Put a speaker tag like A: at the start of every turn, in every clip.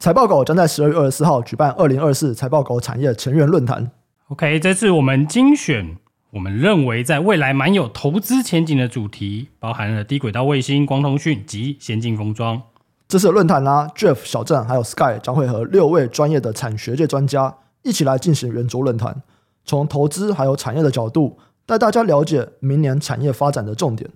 A: 财报狗将在十二月二十四号举办二零二四财报狗产业成员论坛。
B: OK，这次我们精选我们认为在未来蛮有投资前景的主题，包含了低轨道卫星、光通讯及先进封装。
A: 这次的论坛啦，Jeff、小郑还有 Sky 将会和六位专业的产学界专家一起来进行圆桌论坛，从投资还有产业的角度带大家了解明年产业发展的重点。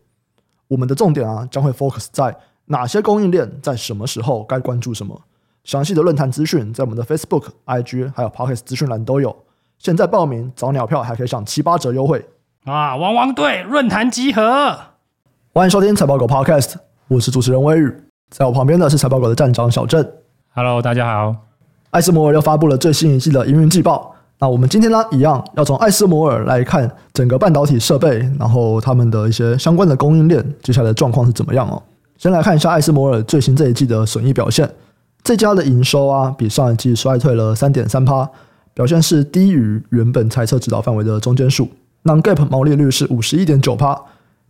A: 我们的重点啊，将会 focus 在哪些供应链在什么时候该关注什么。详细的论坛资讯在我们的 Facebook、IG 还有 Podcast 资讯栏都有。现在报名找鸟票还可以享七八折优惠
B: 啊！汪汪队论坛集合，
A: 欢迎收听财报狗 Podcast，我是主持人威宇，在我旁边的是财报狗的站长小郑。
B: Hello，大家好。
A: 艾斯摩尔又发布了最新一季的营运季报。那我们今天呢，一样要从艾斯摩尔来看整个半导体设备，然后他们的一些相关的供应链接下来的状况是怎么样哦。先来看一下艾斯摩尔最新这一季的损益表现。这家的营收啊，比上一季衰退了三点三趴，表现是低于原本猜测指导范围的中间数。Non-GAAP 毛利率是五十一点九趴，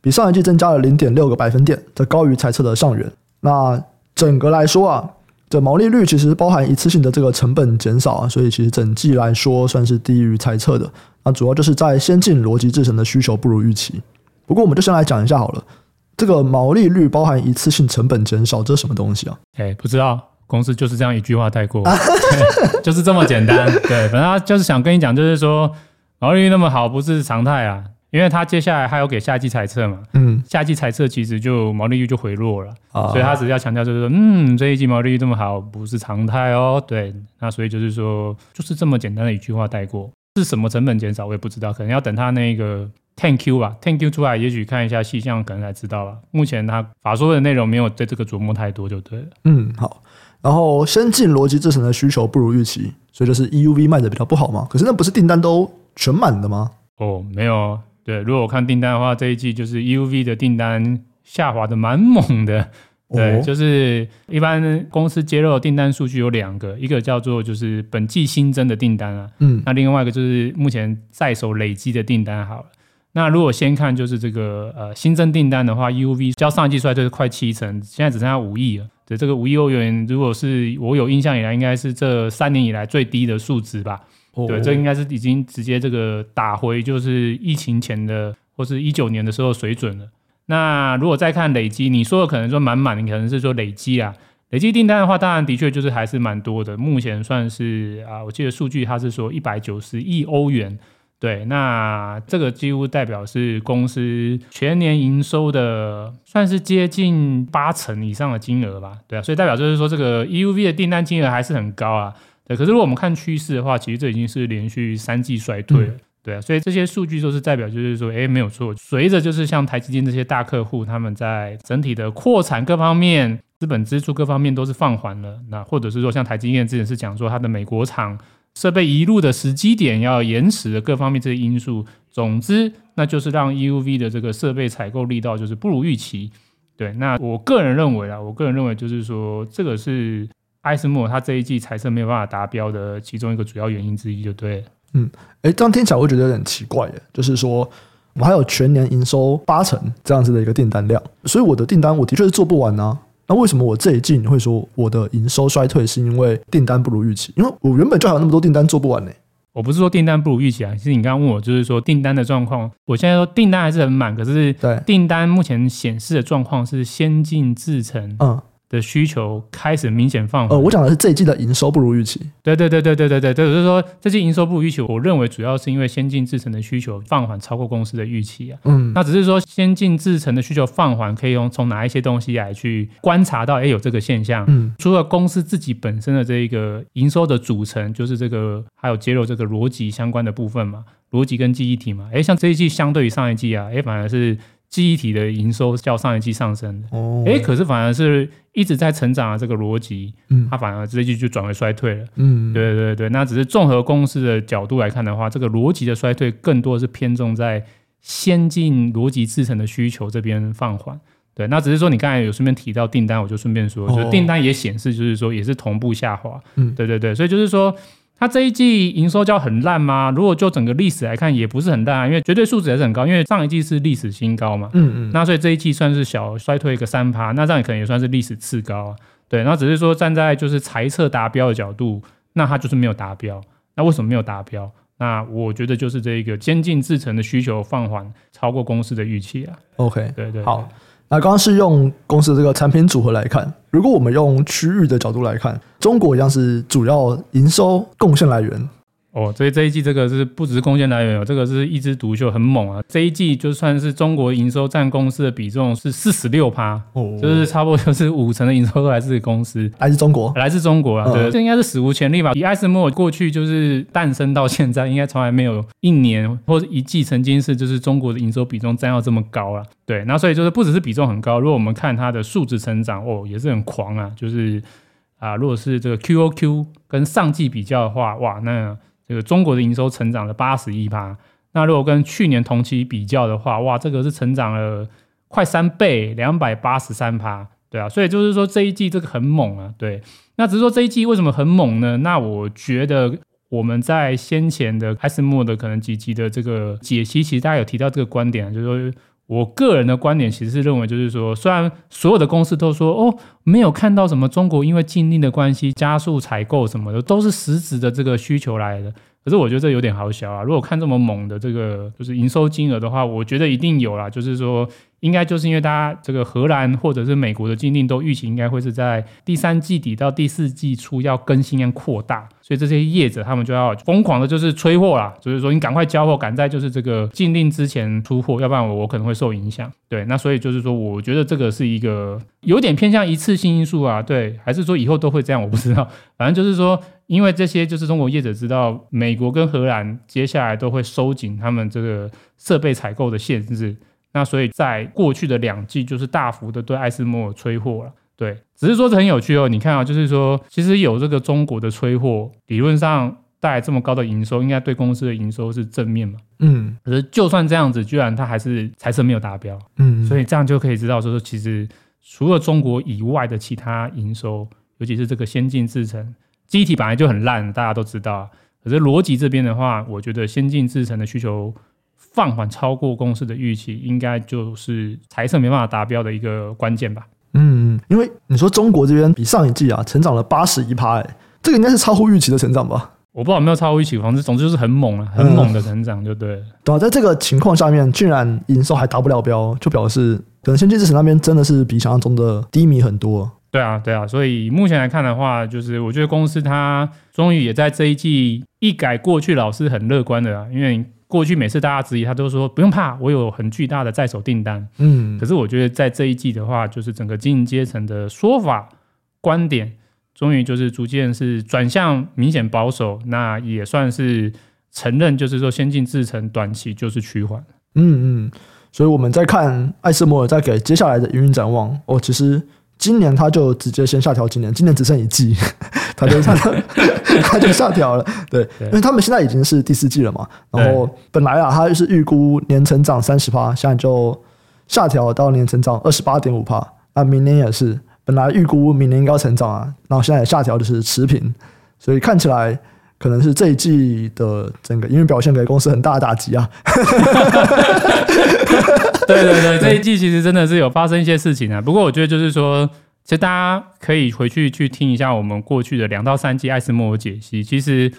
A: 比上一季增加了零点六个百分点，这高于猜测的上缘。那整个来说啊，这毛利率其实包含一次性的这个成本减少啊，所以其实整季来说算是低于猜测的。那主要就是在先进逻辑制成的需求不如预期。不过我们就先来讲一下好了，这个毛利率包含一次性成本减少，这是什么东西啊？
C: 哎，不知道。公司就是这样一句话带过，就是这么简单。对，反正他就是想跟你讲，就是说毛利率那么好不是常态啊，因为他接下来还有给夏季财测嘛。嗯，夏季财测其实就毛利率就回落了，啊、所以他只是要强调就是说，嗯，这一季毛利率这么好不是常态哦。对，那所以就是说，就是这么简单的一句话带过，是什么成本减少我也不知道，可能要等他那个。Ten Q 吧，Ten Q 出来也许看一下细项，可能才知道吧。目前他法说的内容没有对这个琢磨太多就对了。
A: 嗯，好。然后先进逻辑制成的需求不如预期，所以就是 EUV 卖的比较不好嘛。可是那不是订单都全满的吗？
C: 哦，没有。对，如果我看订单的话，这一季就是 EUV 的订单下滑的蛮猛的。对，哦、就是一般公司揭露的订单数据有两个，一个叫做就是本季新增的订单啊，嗯，那另外一个就是目前在手累积的订单好了。那如果先看就是这个呃新增订单的话，EUV 较上一季衰退是快七成，现在只剩下五亿了。对，这个五亿欧元，如果是我有印象以来，应该是这三年以来最低的数值吧？哦、对，这应该是已经直接这个打回就是疫情前的或是一九年的时候水准了。那如果再看累积，你说的可能说满满，你可能是说累积啊，累积订单的话，当然的确就是还是蛮多的。目前算是啊，我记得数据它是说一百九十亿欧元。对，那这个几乎代表是公司全年营收的，算是接近八成以上的金额吧。对啊，所以代表就是说，这个 EUV 的订单金额还是很高啊。对，可是如果我们看趋势的话，其实这已经是连续三季衰退了。嗯、对啊，所以这些数据都是代表，就是说，哎，没有错。随着就是像台积电这些大客户，他们在整体的扩产各方面、资本支出各方面都是放缓了。那或者是说，像台积电之前是讲说，它的美国厂。设备移入的时机点要延迟的各方面这些因素，总之那就是让 EUV 的这个设备采购力道就是不如预期。对，那我个人认为啊，我个人认为就是说，这个是艾斯摩尔它这一季财测没有办法达标的其中一个主要原因之一，就对。嗯，
A: 哎，这样听起来我会觉得有点奇怪耶，就是说我还有全年营收八成这样子的一个订单量，所以我的订单我的确是做不完呢、啊。那为什么我这一季你会说我的营收衰退是因为订单不如预期？因为我原本就还有那么多订单做不完呢。
C: 我不是说订单不如预期啊，其实你刚刚问我就是说订单的状况，我现在说订单还是很满，可是对订单目前显示的状况是先进制程。嗯。的需求开始明显放缓。呃，
A: 我讲的是这一季的营收不如预期。
C: 对对对对对对对对，就是说这季营收不如预期，我认为主要是因为先进制程的需求放缓超过公司的预期啊。嗯，那只是说先进制程的需求放缓，可以用从哪一些东西来去观察到，哎，有这个现象。嗯，除了公司自己本身的这一个营收的组成，就是这个还有揭露这个逻辑相关的部分嘛，逻辑跟记忆体嘛。哎，像这一季相对于上一季啊，哎，反而是。记忆体的营收较上一季上升的，哦，哎，可是反而是一直在成长的这个逻辑，嗯，它反而这一季就转为衰退了，嗯，对对对，那只是综合公司的角度来看的话，这个逻辑的衰退更多是偏重在先进逻辑制成的需求这边放缓，对，那只是说你刚才有顺便提到订单，我就顺便说，就订单也显示就是说也是同步下滑，嗯，对对对，所以就是说它这一季营收较很烂吗？如果就整个历史来看，也不是很烂啊，因为绝对数值还是很高，因为上一季是历史新高嘛。嗯嗯。那所以这一季算是小衰退一个三趴，那这样也可能也算是历史次高啊。对，那只是说站在就是财测达标的角度，那它就是没有达标。那为什么没有达标？那我觉得就是这一个先进制程的需求放缓，超过公司的预期啊。
A: OK，
C: 对，对对。
A: 好，那刚刚是用公司的这个产品组合来看，如果我们用区域的角度来看，中国一样是主要营收贡献来源。
C: 哦，所以这一季这个是不只是贡献来源哦，这个是一枝独秀，很猛啊！这一季就算是中国营收占公司的比重是四十六趴，哦，就是差不多就是五成的营收都来自公司，
A: 来自中国，
C: 来自中国啊，对，这应该是史无前例吧？以艾斯摩尔过去就是诞生到现在，应该从来没有一年或者一季曾经是就是中国的营收比重占到这么高了。对，那所以就是不只是比重很高，如果我们看它的数值成长，哦，也是很狂啊，就是啊，如果是这个 QOQ 跟上季比较的话，哇，那。这个中国的营收成长了八十一趴，那如果跟去年同期比较的话，哇，这个是成长了快三倍，两百八十三趴，对啊，所以就是说这一季这个很猛啊，对。那只是说这一季为什么很猛呢？那我觉得我们在先前的艾斯摩的可能几集的这个解析，其实大家有提到这个观点，就是说。我个人的观点其实是认为，就是说，虽然所有的公司都说哦，没有看到什么中国因为禁令的关系加速采购什么的，都是实质的这个需求来的。可是我觉得这有点好小啊。如果看这么猛的这个就是营收金额的话，我觉得一定有啦。就是说，应该就是因为大家这个荷兰或者是美国的禁令都预期应该会是在第三季底到第四季初要更新跟扩大。所以这些业者他们就要疯狂的，就是催货啦，就是说你赶快交货，赶在就是这个禁令之前出货，要不然我我可能会受影响。对，那所以就是说，我觉得这个是一个有点偏向一次性因素啊。对，还是说以后都会这样，我不知道。反正就是说，因为这些就是中国业者知道美国跟荷兰接下来都会收紧他们这个设备采购的限制，那所以在过去的两季就是大幅的对艾斯摩尔催货了。对，只是说这很有趣哦。你看啊，就是说，其实有这个中国的催货，理论上带来这么高的营收，应该对公司的营收是正面嘛？嗯。可是就算这样子，居然它还是财测没有达标。嗯。所以这样就可以知道，说说其实除了中国以外的其他营收，尤其是这个先进制程，记忆体本来就很烂，大家都知道。可是逻辑这边的话，我觉得先进制程的需求放缓超过公司的预期，应该就是财测没办法达标的一个关键吧。
A: 嗯，因为你说中国这边比上一季啊成长了八十一趴，哎，这个应该是超乎预期的成长吧？
C: 我不知道有没有超乎预期，反正总之就是很猛啊，很猛的成长，就对了。
A: 对啊，在这个情况下面，居然营收还达不了标，就表示可能先进制程那边真的是比想象中的低迷很多。
C: 对啊，对啊，所以目前来看的话，就是我觉得公司它终于也在这一季一改过去老是很乐观的啊，因为。过去每次大家质疑他都说不用怕，我有很巨大的在手订单。嗯，可是我觉得在这一季的话，就是整个经营阶层的说法观点，终于就是逐渐是转向明显保守，那也算是承认，就是说先进制程短期就是趋缓。
A: 嗯嗯，所以我们在看艾斯摩尔在给接下来的营运展望哦，其实。今年他就直接先下调，今年今年只剩一季，他就他就 他就下调了，对，因为他们现在已经是第四季了嘛，然后本来啊，他就是预估年成长三十趴，现在就下调到年成长二十八点五趴，那明年也是，本来预估明年应该要成长啊，然后现在也下调就是持平，所以看起来可能是这一季的整个营运表现给公司很大的打击啊。
C: 对对对，这一季其实真的是有发生一些事情啊。不过我觉得就是说，其实大家可以回去去听一下我们过去的两到三季艾斯摩尔解析。其实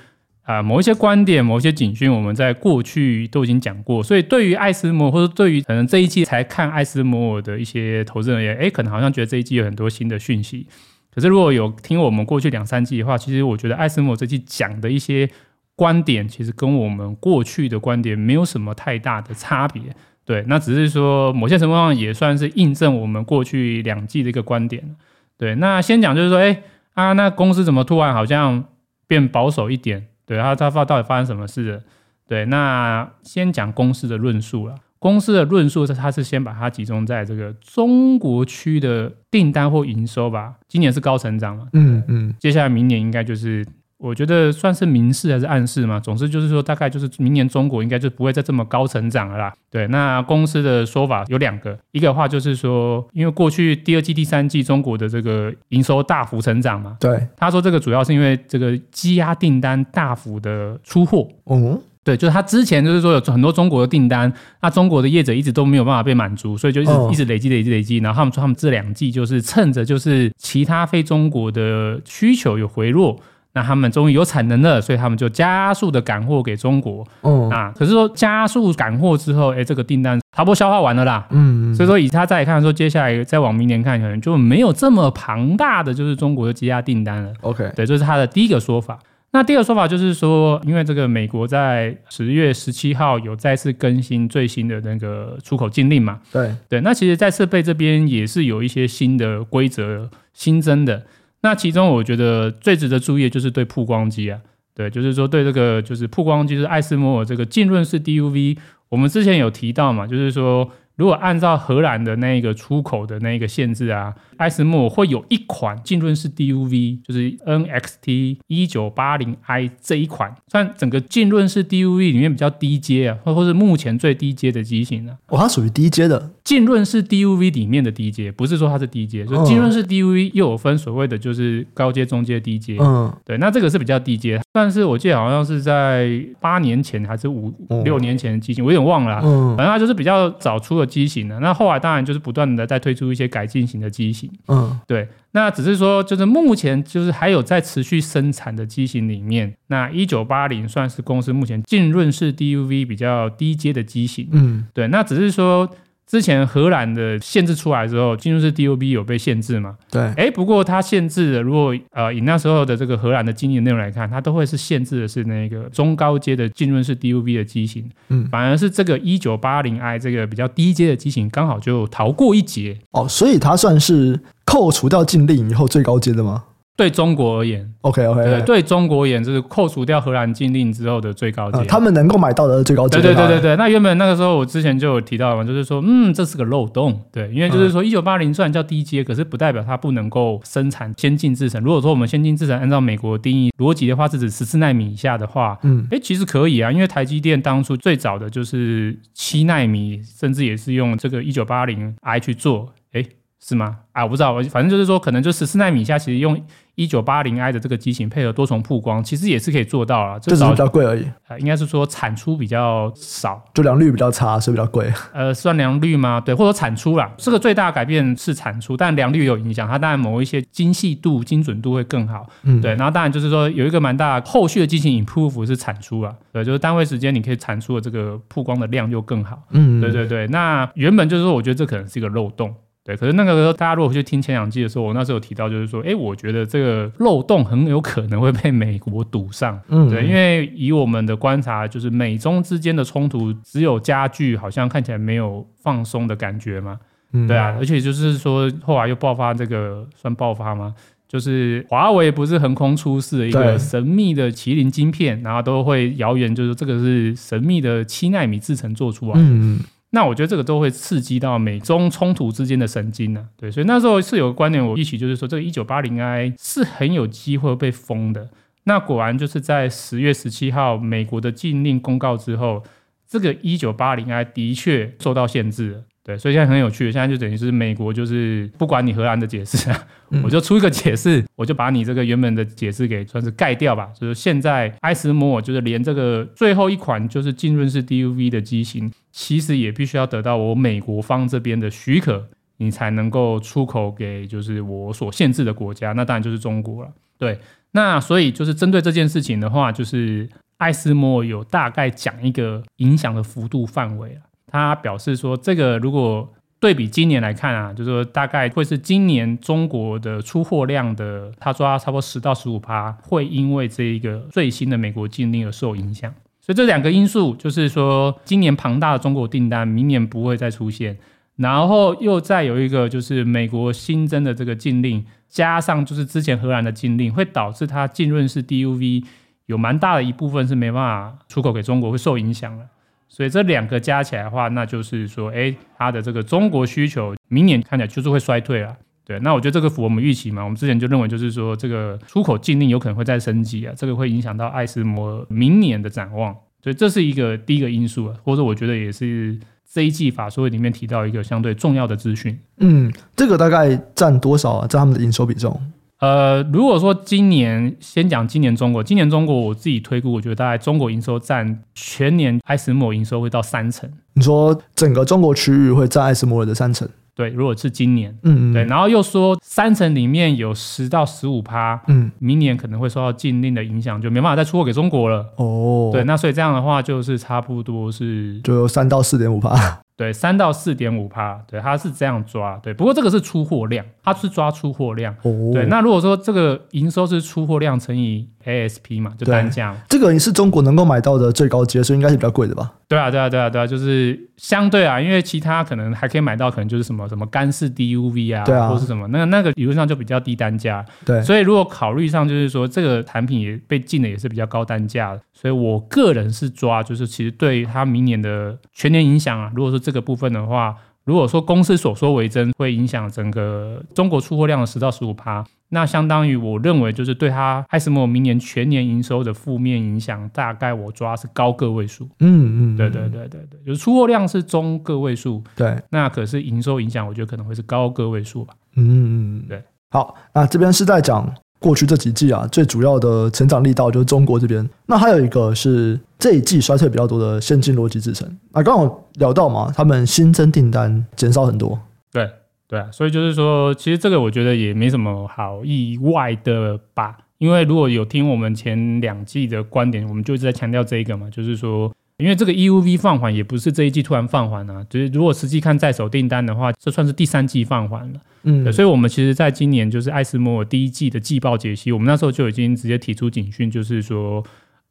C: 啊、某一些观点、某一些警讯，我们在过去都已经讲过。所以对于艾斯摩尔，或者对于可能这一季才看艾斯摩尔的一些投资人也，哎，可能好像觉得这一季有很多新的讯息。可是如果有听我们过去两三季的话，其实我觉得艾斯摩尔这季讲的一些观点，其实跟我们过去的观点没有什么太大的差别。对，那只是说某些情况也算是印证我们过去两季的一个观点。对，那先讲就是说，哎啊，那公司怎么突然好像变保守一点？对，他他发到底发生什么事了？对，那先讲公司的论述了。公司的论述是，他是先把它集中在这个中国区的订单或营收吧。今年是高成长嘛？嗯嗯，接下来明年应该就是。我觉得算是明示还是暗示嘛？总之就是说，大概就是明年中国应该就不会再这么高成长了啦。对，那公司的说法有两个，一个的话就是说，因为过去第二季、第三季中国的这个营收大幅成长嘛，
A: 对，
C: 他说这个主要是因为这个积压订单大幅的出货。
A: 嗯。
C: 对，就是他之前就是说有很多中国的订单，那中国的业者一直都没有办法被满足，所以就一直、哦、一直累积累积累积。然后他们说他们这两季就是趁着就是其他非中国的需求有回落，那他们终于有产能了，所以他们就加速的赶货给中国。嗯、哦，啊，可是说加速赶货之后，哎，这个订单差不多消化完了啦。嗯，所以说以他再来看说，接下来再往明年看，可能就没有这么庞大的就是中国的积压订单了。OK，对，这是他的第一个说法。那第二个说法就是说，因为这个美国在十月十七号有再次更新最新的那个出口禁令嘛？对对，那其实，在设备这边也是有一些新的规则新增的。那其中我觉得最值得注意的就是对曝光机啊，对，就是说对这个就是曝光机，就是艾斯摩尔这个浸润式 DUV，我们之前有提到嘛，就是说。如果按照荷兰的那个出口的那个限制啊，艾斯摩尔会有一款浸润式 DUV，就是 NXT 一九八零 I 这一款，算整个浸润式 DUV 里面比较低阶啊，或或是目前最低阶的机型呢。
A: 哦，它属于低阶的。
C: 浸润式 DUV 里面的低阶，不是说它是低阶，就浸润式 DUV 又有分所谓的就是高阶、中阶、低阶。嗯，对，那这个是比较低阶，但是我记得好像是在八年前还是五六年前的机型，我有点忘了。嗯，反正它就是比较早出的机型的。那后来当然就是不断的在推出一些改进型的机型。嗯，对。那只是说，就是目前就是还有在持续生产的机型里面，那一九八零算是公司目前浸润式 DUV 比较低阶的机型。嗯，对。那只是说。之前荷兰的限制出来之后，进入式 DUV 有被限制嘛？对。哎，不过它限制的，如果呃以那时候的这个荷兰的经验内容来看，它都会是限制的是那个中高阶的浸润式 DUV 的机型。嗯。反而是这个一九八零 I 这个比较低阶的机型，刚好就逃过一劫。
A: 哦，所以它算是扣除掉禁令以后最高阶的吗？
C: 对中国而言
A: ，OK OK，
C: 对，对中国而言，就是扣除掉荷兰禁令之后的最高阶，
A: 嗯，他们能够买到的最高阶。
C: 对对对对对。那原本那个时候我之前就有提到嘛，就是说，嗯，这是个漏洞，对，因为就是说，一九八零虽然叫低阶，可是不代表它不能够生产先进制程。如果说我们先进制程按照美国的定义逻辑的话，是指十四纳米以下的话，嗯，哎，其实可以啊，因为台积电当初最早的就是七纳米，甚至也是用这个一九八零 I 去做，哎。是吗？啊，我不知道，反正就是说，可能就十四纳米以下，其实用一九八零 I 的这个机型配合多重曝光，其实也是可以做到了。
A: 这只是比较贵而已。
C: 呃，应该是说产出比较少，
A: 就良率比较差，所以比较贵。
C: 呃，算良率吗？对，或者产出啦。这个最大的改变是产出，但良率有影响。它当然某一些精细度、精准度会更好。嗯，对。然后当然就是说有一个蛮大的后续的机型 improve 是产出啊。对，就是单位时间你可以产出的这个曝光的量就更好。嗯，对对对。那原本就是说，我觉得这可能是一个漏洞。对，可是那个时候，大家如果去听前两季的时候，我那时候有提到，就是说，哎，我觉得这个漏洞很有可能会被美国堵上。嗯，对，因为以我们的观察，就是美中之间的冲突只有加剧，好像看起来没有放松的感觉嘛。嗯，对啊，而且就是说，后来又爆发这个算爆发吗？就是华为不是横空出世的一个神秘的麒麟晶片，然后都会谣言，就是这个是神秘的七纳米制程做出来的。嗯。那我觉得这个都会刺激到美中冲突之间的神经呢、啊，对，所以那时候是有个观点，我一起就是说，这个一九八零 I 是很有机会被封的。那果然就是在十月十七号美国的禁令公告之后，这个一九八零 I 的确受到限制了。对，所以现在很有趣，现在就等于是美国就是不管你荷兰的解释啊，嗯、我就出一个解释，我就把你这个原本的解释给算是盖掉吧。就是现在艾斯摩尔就是连这个最后一款就是浸润式 DUV 的机型，其实也必须要得到我美国方这边的许可，你才能够出口给就是我所限制的国家，那当然就是中国了。对，那所以就是针对这件事情的话，就是艾斯摩尔有大概讲一个影响的幅度范围了。他表示说，这个如果对比今年来看啊，就是说大概会是今年中国的出货量的，他抓差不多十到十五趴会因为这一个最新的美国禁令而受影响。所以这两个因素就是说，今年庞大的中国订单明年不会再出现，然后又再有一个就是美国新增的这个禁令，加上就是之前荷兰的禁令，会导致它浸润式 DUV 有蛮大的一部分是没办法出口给中国，会受影响了。所以这两个加起来的话，那就是说，哎，它的这个中国需求明年看起来就是会衰退了。对，那我觉得这个符合我们预期嘛。我们之前就认为就是说，这个出口禁令有可能会再升级啊，这个会影响到艾斯摩明年的展望。所以这是一个第一个因素啊，或者我觉得也是这一季法说会里面提到一个相对重要的资讯。
A: 嗯，这个大概占多少啊？占他们的营收比重？
C: 呃，如果说今年先讲今年中国，今年中国我自己推估，我觉得大概中国营收占全年艾斯摩营收会到三成。
A: 你说整个中国区域会占艾斯摩尔的三成？
C: 对，如果是今年，
A: 嗯，嗯，
C: 对，然后又说三成里面有十到十五趴，嗯，明年可能会受到禁令的影响，就没办法再出货给中国了。哦，对，那所以这样的话就是差不多是
A: 就三到四点五趴。
C: 对，三到四点五趴，对，它是这样抓，对。不过这个是出货量，它是抓出货量。哦。对，那如果说这个营收是出货量乘以 ASP 嘛，就单价。
A: 这个也是中国能够买到的最高阶，所以应该是比较贵的吧？
C: 对啊，对啊，对啊，对啊，就是相对啊，因为其他可能还可以买到，可能就是什么什么干式 DUV 啊，对啊，或是什么，那个那个理论上就比较低单价。
A: 对。
C: 所以如果考虑上，就是说这个产品也被禁的也是比较高单价的。所以我个人是抓，就是其实对它明年的全年影响啊，如果说这个部分的话，如果说公司所说为真，会影响整个中国出货量的十到十五趴，那相当于我认为就是对它艾斯摩明年全年营收的负面影响，大概我抓是高个位数。
A: 嗯嗯，
C: 对对对对对，就是出货量是中个位数，
A: 对，
C: 那可是营收影响，我觉得可能会是高个位数吧。
A: 嗯嗯，对。好，那这边是在讲。过去这几季啊，最主要的成长力道就是中国这边。那还有一个是这一季衰退比较多的先进逻辑制程。啊刚好聊到嘛，他们新增订单减少很多。
C: 对对啊，所以就是说，其实这个我觉得也没什么好意外的吧。因为如果有听我们前两季的观点，我们就一直在强调这一个嘛，就是说，因为这个 EUV 放缓也不是这一季突然放缓啊，就是如果实际看在手订单的话，这算是第三季放缓了。嗯，所以，我们其实在今年就是艾斯摩尔第一季的季报解析，我们那时候就已经直接提出警讯，就是说，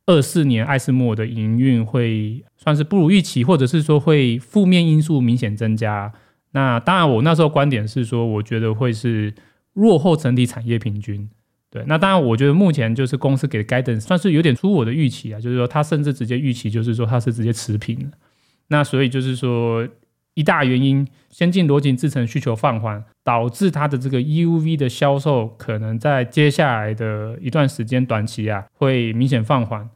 C: 二四年艾斯摩的营运会算是不如预期，或者是说会负面因素明显增加。那当然，我那时候观点是说，我觉得会是落后整体产业平均。对，那当然，我觉得目前就是公司给的 guidance 算是有点出我的预期啊，就是说，他甚至直接预期就是说，他是直接持平。那所以就是说。一大原因，先进逻辑制程需求放缓，导致它的这个 EUV 的销售可能在接下来的一段时间短期啊，会明显放缓，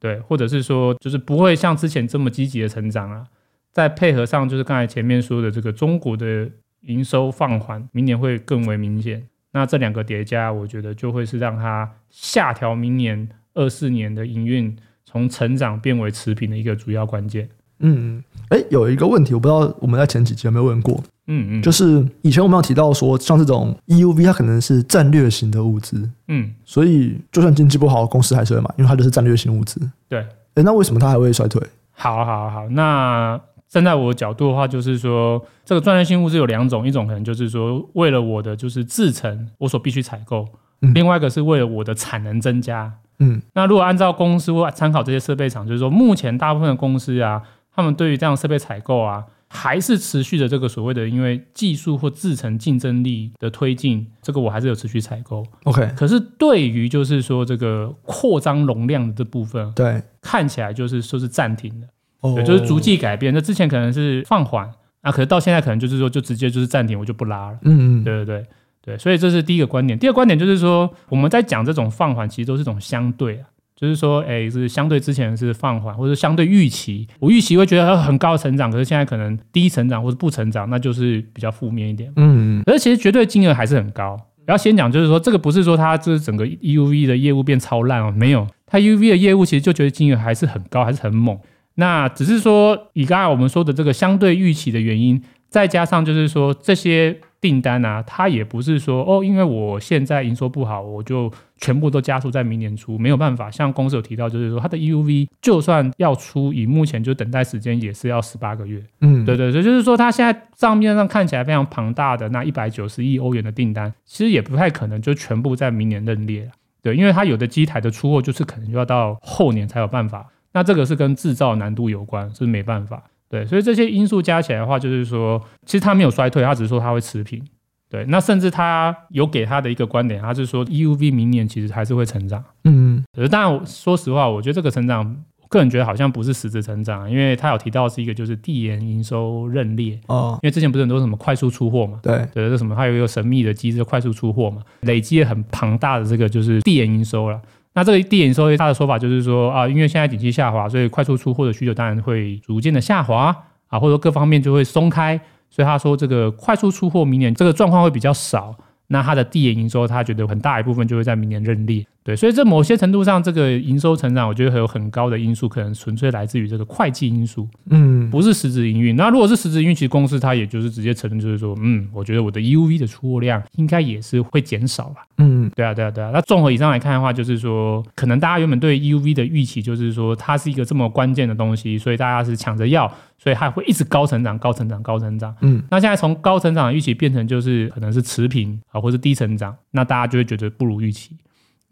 C: 对，或者是说就是不会像之前这么积极的成长啊。再配合上就是刚才前面说的这个中国的营收放缓，明年会更为明显。那这两个叠加，我觉得就会是让它下调明年二四年的营运从成长变为持平的一个主要关键。
A: 嗯，哎，有一个问题，我不知道我们在前几集有没有问过。
C: 嗯嗯，
A: 就是以前我们有提到说，像这种 EUV 它可能是战略型的物资，
C: 嗯，
A: 所以就算经济不好，公司还是会买，因为它就是战略型物资。
C: 对，
A: 哎，那为什么它还会衰退？
C: 好，好，好，那站在我的角度的话，就是说这个战略性物资有两种，一种可能就是说为了我的就是制成，我所必须采购；嗯、另外一个是为了我的产能增加。
A: 嗯，
C: 那如果按照公司或参考这些设备厂，就是说目前大部分的公司啊。他们对于这样设备采购啊，还是持续的这个所谓的因为技术或制成竞争力的推进，这个我还是有持续采购。
A: OK，可
C: 是对于就是说这个扩张容量的这部分，
A: 对，
C: 看起来就是说是暂停的，哦，对，就是逐季改变。那之前可能是放缓，啊，可是到现在可能就是说就直接就是暂停，我就不拉了。
A: 嗯嗯，
C: 对对对对，所以这是第一个观点。第二个观点就是说，我们在讲这种放缓，其实都是一种相对啊。就是说，哎、欸，是相对之前是放缓，或者相对预期，我预期会觉得很高的成长，可是现在可能低成长或者不成长，那就是比较负面一点。
A: 嗯，
C: 而其实绝对金额还是很高。然后先讲，就是说这个不是说它这整个 EUV 的业务变超烂哦，没有，它 EUV 的业务其实就觉得金额还是很高，还是很猛。那只是说以刚才我们说的这个相对预期的原因，再加上就是说这些。订单啊，它也不是说哦，因为我现在营收不好，我就全部都加速在明年出，没有办法。像公司有提到，就是说它的 EUV 就算要出，以目前就等待时间也是要十八个月。
A: 嗯，
C: 对对对，就是说它现在账面上看起来非常庞大的那一百九十亿欧元的订单，其实也不太可能就全部在明年认列。对，因为它有的机台的出货就是可能就要到后年才有办法。那这个是跟制造难度有关，是没办法。对，所以这些因素加起来的话，就是说，其实它没有衰退，它只是说它会持平。对，那甚至他有给他的一个观点，他是说 EUV 明年其实还是会成长。
A: 嗯，
C: 可是当然，说实话，我觉得这个成长个人觉得好像不是实质成长，因为他有提到是一个就是递延营收认列哦，因为之前不是很多什么快速出货嘛，
A: 对
C: 对，这什么还有一个神秘的机制快速出货嘛，累积了很庞大的这个就是递延营收了。那这个递延营收，他的说法就是说啊，因为现在景气下滑，所以快速出货的需求当然会逐渐的下滑啊，或者说各方面就会松开，所以他说这个快速出货明年这个状况会比较少。那他的递延营收，他觉得很大一部分就会在明年认列，对，所以这某些程度上，这个营收成长，我觉得还有很高的因素，可能纯粹来自于这个会计因素，嗯，不是实质营运。那如果是实质营运，其实公司它也就是直接承认，就是说，嗯，我觉得我的 EUV 的出货量应该也是会减少吧，嗯，对啊，对啊，对啊。那综合以上来看的话，就是说，可能大家原本对 EUV 的预期就是说，它是一个这么关键的东西，所以大家是抢着要。所以它会一直高成长、高成长、高成长。嗯，那现在从高成长的预期变成就是可能是持平啊，或是低成长，那大家就会觉得不如预期。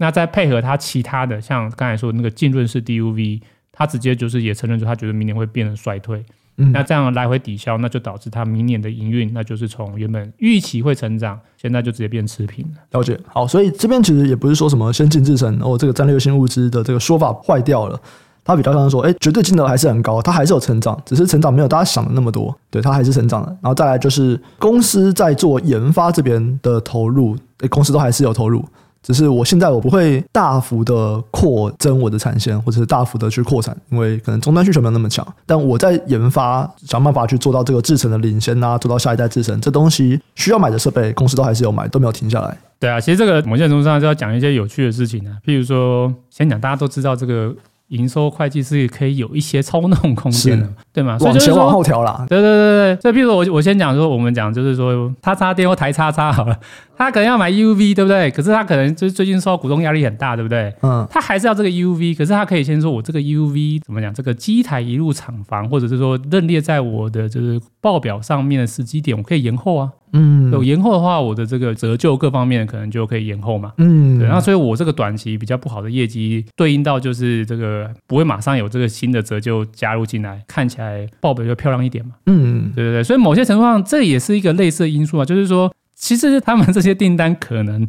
C: 那再配合它其他的，像刚才说的那个浸润式 DUV，它直接就是也承认说，他觉得明年会变得衰退。嗯，那这样来回抵消，那就导致它明年的营运，那就是从原本预期会成长，现在就直接变持平了。
A: 了解。好，所以这边其实也不是说什么先进制程哦，这个战略性物资的这个说法坏掉了。它比较像是说，哎，绝对金额还是很高，它还是有成长，只是成长没有大家想的那么多。对，它还是成长的。然后再来就是公司在做研发这边的投入，哎，公司都还是有投入，只是我现在我不会大幅的扩增我的产线，或者是大幅的去扩产，因为可能终端需求没有那么强。但我在研发，想办法去做到这个制程的领先啊，做到下一代制程，这东西需要买的设备，公司都还是有买，都没有停下来。
C: 对啊，其实这个某些程度上就要讲一些有趣的事情啊，譬如说，先讲大家都知道这个。营收会计是可以有一些操弄空间的，对吗？
A: 往前往后调啦。
C: 对对对对，所以譬如说我我先讲说，我们讲就是说，叉叉电或台叉叉好了，他可能要买 EUV，对不对？可是他可能就是最近受到股东压力很大，对不对？嗯，他还是要这个 EUV，可是他可以先说我这个 EUV 怎么讲？这个机台一入厂房，或者是说认列在我的就是报表上面的时机点，我可以延后啊。嗯，有延后的话，我的这个折旧各方面可能就可以延后嘛。嗯，对，然后所以我这个短期比较不好的业绩，对应到就是这个不会马上有这个新的折旧加入进来，看起来报表就漂亮一点嘛。嗯，对对对，所以某些程度上这也是一个类似的因素啊，就是说，其实他们这些订单可能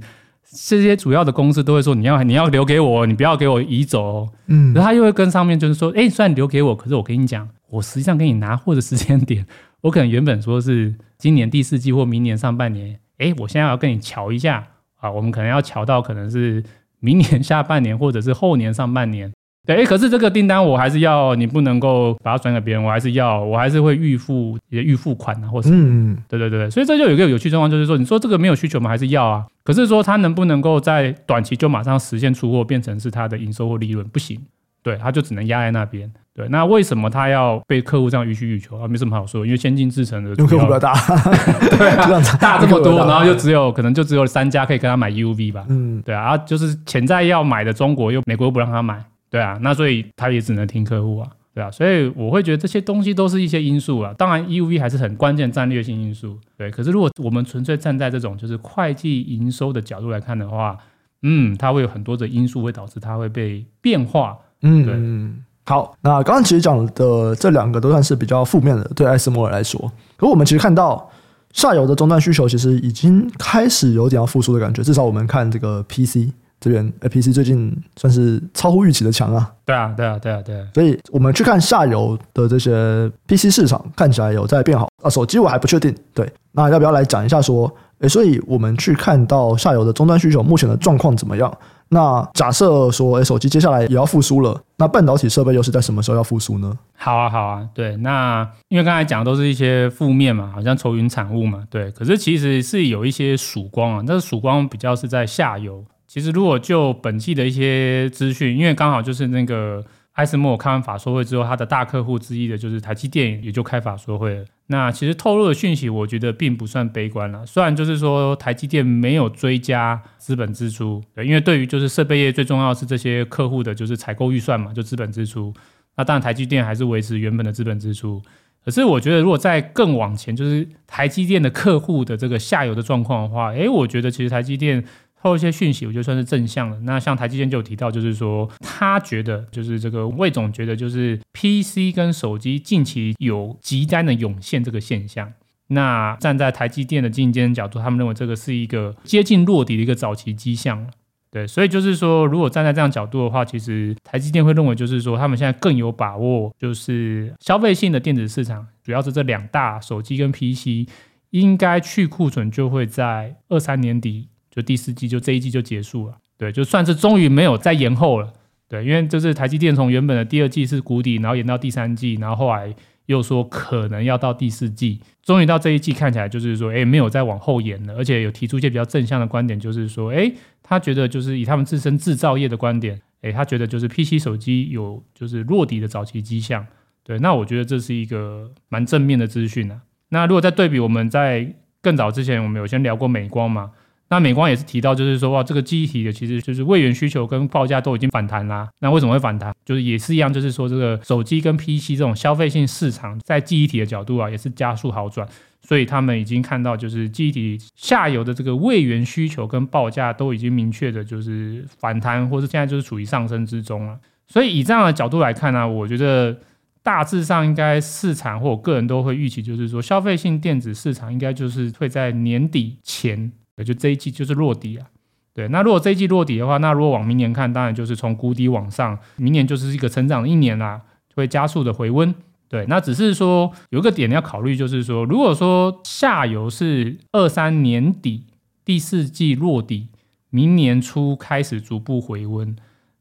C: 这些主要的公司都会说，你要你要留给我，你不要给我移走哦。嗯，然后他又会跟上面就是说，哎，虽然留给我，可是我跟你讲，我实际上给你拿货的时间点，我可能原本说是。今年第四季或明年上半年，哎，我现在要跟你瞧一下啊，我们可能要瞧到可能是明年下半年或者是后年上半年。对，哎，可是这个订单我还是要，你不能够把它转给别人，我还是要，我还是会预付一些预付款啊，或者嗯，对对对，所以这就有一个有趣状况，就是说，你说这个没有需求吗？还是要啊？可是说它能不能够在短期就马上实现出货，变成是它的营收或利润？不行，对，它就只能压在那边。对，那为什么他要被客户这样予取予求啊？没什么好说，因为先进制程的
A: 客户比较大，
C: 对啊，大这么多，然后就只有可能就只有三家可以跟他买 EUV 吧。嗯，对啊，就是潜在要买的中国又美国又不让他买，对啊，那所以他也只能听客户啊，对啊，所以我会觉得这些东西都是一些因素啊。当然 EUV 还是很关键战略性因素，对。可是如果我们纯粹站在这种就是会计营收的角度来看的话，嗯，它会有很多的因素会导致它会被变化，嗯，对。
A: 好，那刚刚其实讲的这两个都算是比较负面的，对艾斯摩尔来说。可我们其实看到下游的终端需求其实已经开始有点要复苏的感觉，至少我们看这个 PC 这边 APC 最近算是超乎预期的强啊。
C: 对啊，对啊，对啊，对啊。
A: 所以我们去看下游的这些 PC 市场，看起来有在变好啊。手机我还不确定，对。那要不要来讲一下说，诶，所以我们去看到下游的终端需求目前的状况怎么样？那假设说，哎，手机接下来也要复苏了，那半导体设备又是在什么时候要复苏呢？
C: 好啊，好啊，对，那因为刚才讲的都是一些负面嘛，好像愁云惨雾嘛，对，可是其实是有一些曙光啊，但是曙光比较是在下游。其实如果就本季的一些资讯，因为刚好就是那个。艾斯莫开完法说会之后，他的大客户之一的就是台积电，也就开法说会了。那其实透露的讯息，我觉得并不算悲观了。虽然就是说台积电没有追加资本支出，对，因为对于就是设备业最重要是这些客户的就是采购预算嘛，就资本支出。那当然台积电还是维持原本的资本支出。可是我觉得如果再更往前，就是台积电的客户的这个下游的状况的话，诶，我觉得其实台积电。后一些讯息，我觉得算是正向的。那像台积电就有提到，就是说他觉得，就是这个魏总觉得，就是 PC 跟手机近期有急单的涌现这个现象。那站在台积电的经营阶角度，他们认为这个是一个接近落底的一个早期迹象。对，所以就是说，如果站在这样角度的话，其实台积电会认为，就是说他们现在更有把握，就是消费性的电子市场，主要是这两大手机跟 PC，应该去库存就会在二三年底，就第四季就这一季就结束了。对，就算是终于没有再延后了。对，因为就是台积电从原本的第二季是谷底，然后延到第三季，然后后来又说可能要到第四季，终于到这一季看起来就是说，哎，没有再往后延了，而且有提出一些比较正向的观点，就是说，哎。他觉得就是以他们自身制造业的观点，诶，他觉得就是 PC 手机有就是落底的早期迹象，对，那我觉得这是一个蛮正面的资讯啊。那如果再对比我们在更早之前，我们有先聊过美光嘛，那美光也是提到就是说哇，这个记忆体的其实就是位元需求跟报价都已经反弹啦。那为什么会反弹？就是也是一样，就是说这个手机跟 PC 这种消费性市场在记忆体的角度啊，也是加速好转。所以他们已经看到，就是记忆体下游的这个位元需求跟报价都已经明确的，就是反弹，或是现在就是处于上升之中了。所以以这样的角度来看呢、我觉得大致上应该市场或我个人都会预期，就是说消费性电子市场应该就是会在年底前，也就这一季就是落底啊。对，那如果这一季落底的话，那如果往明年看，当然就是从谷底往上，明年就是一个成长的一年啦，会加速的回温。对，那只是说有一个点要考虑，就是说，如果说下游是二三年底第四季落底，明年初开始逐步回温，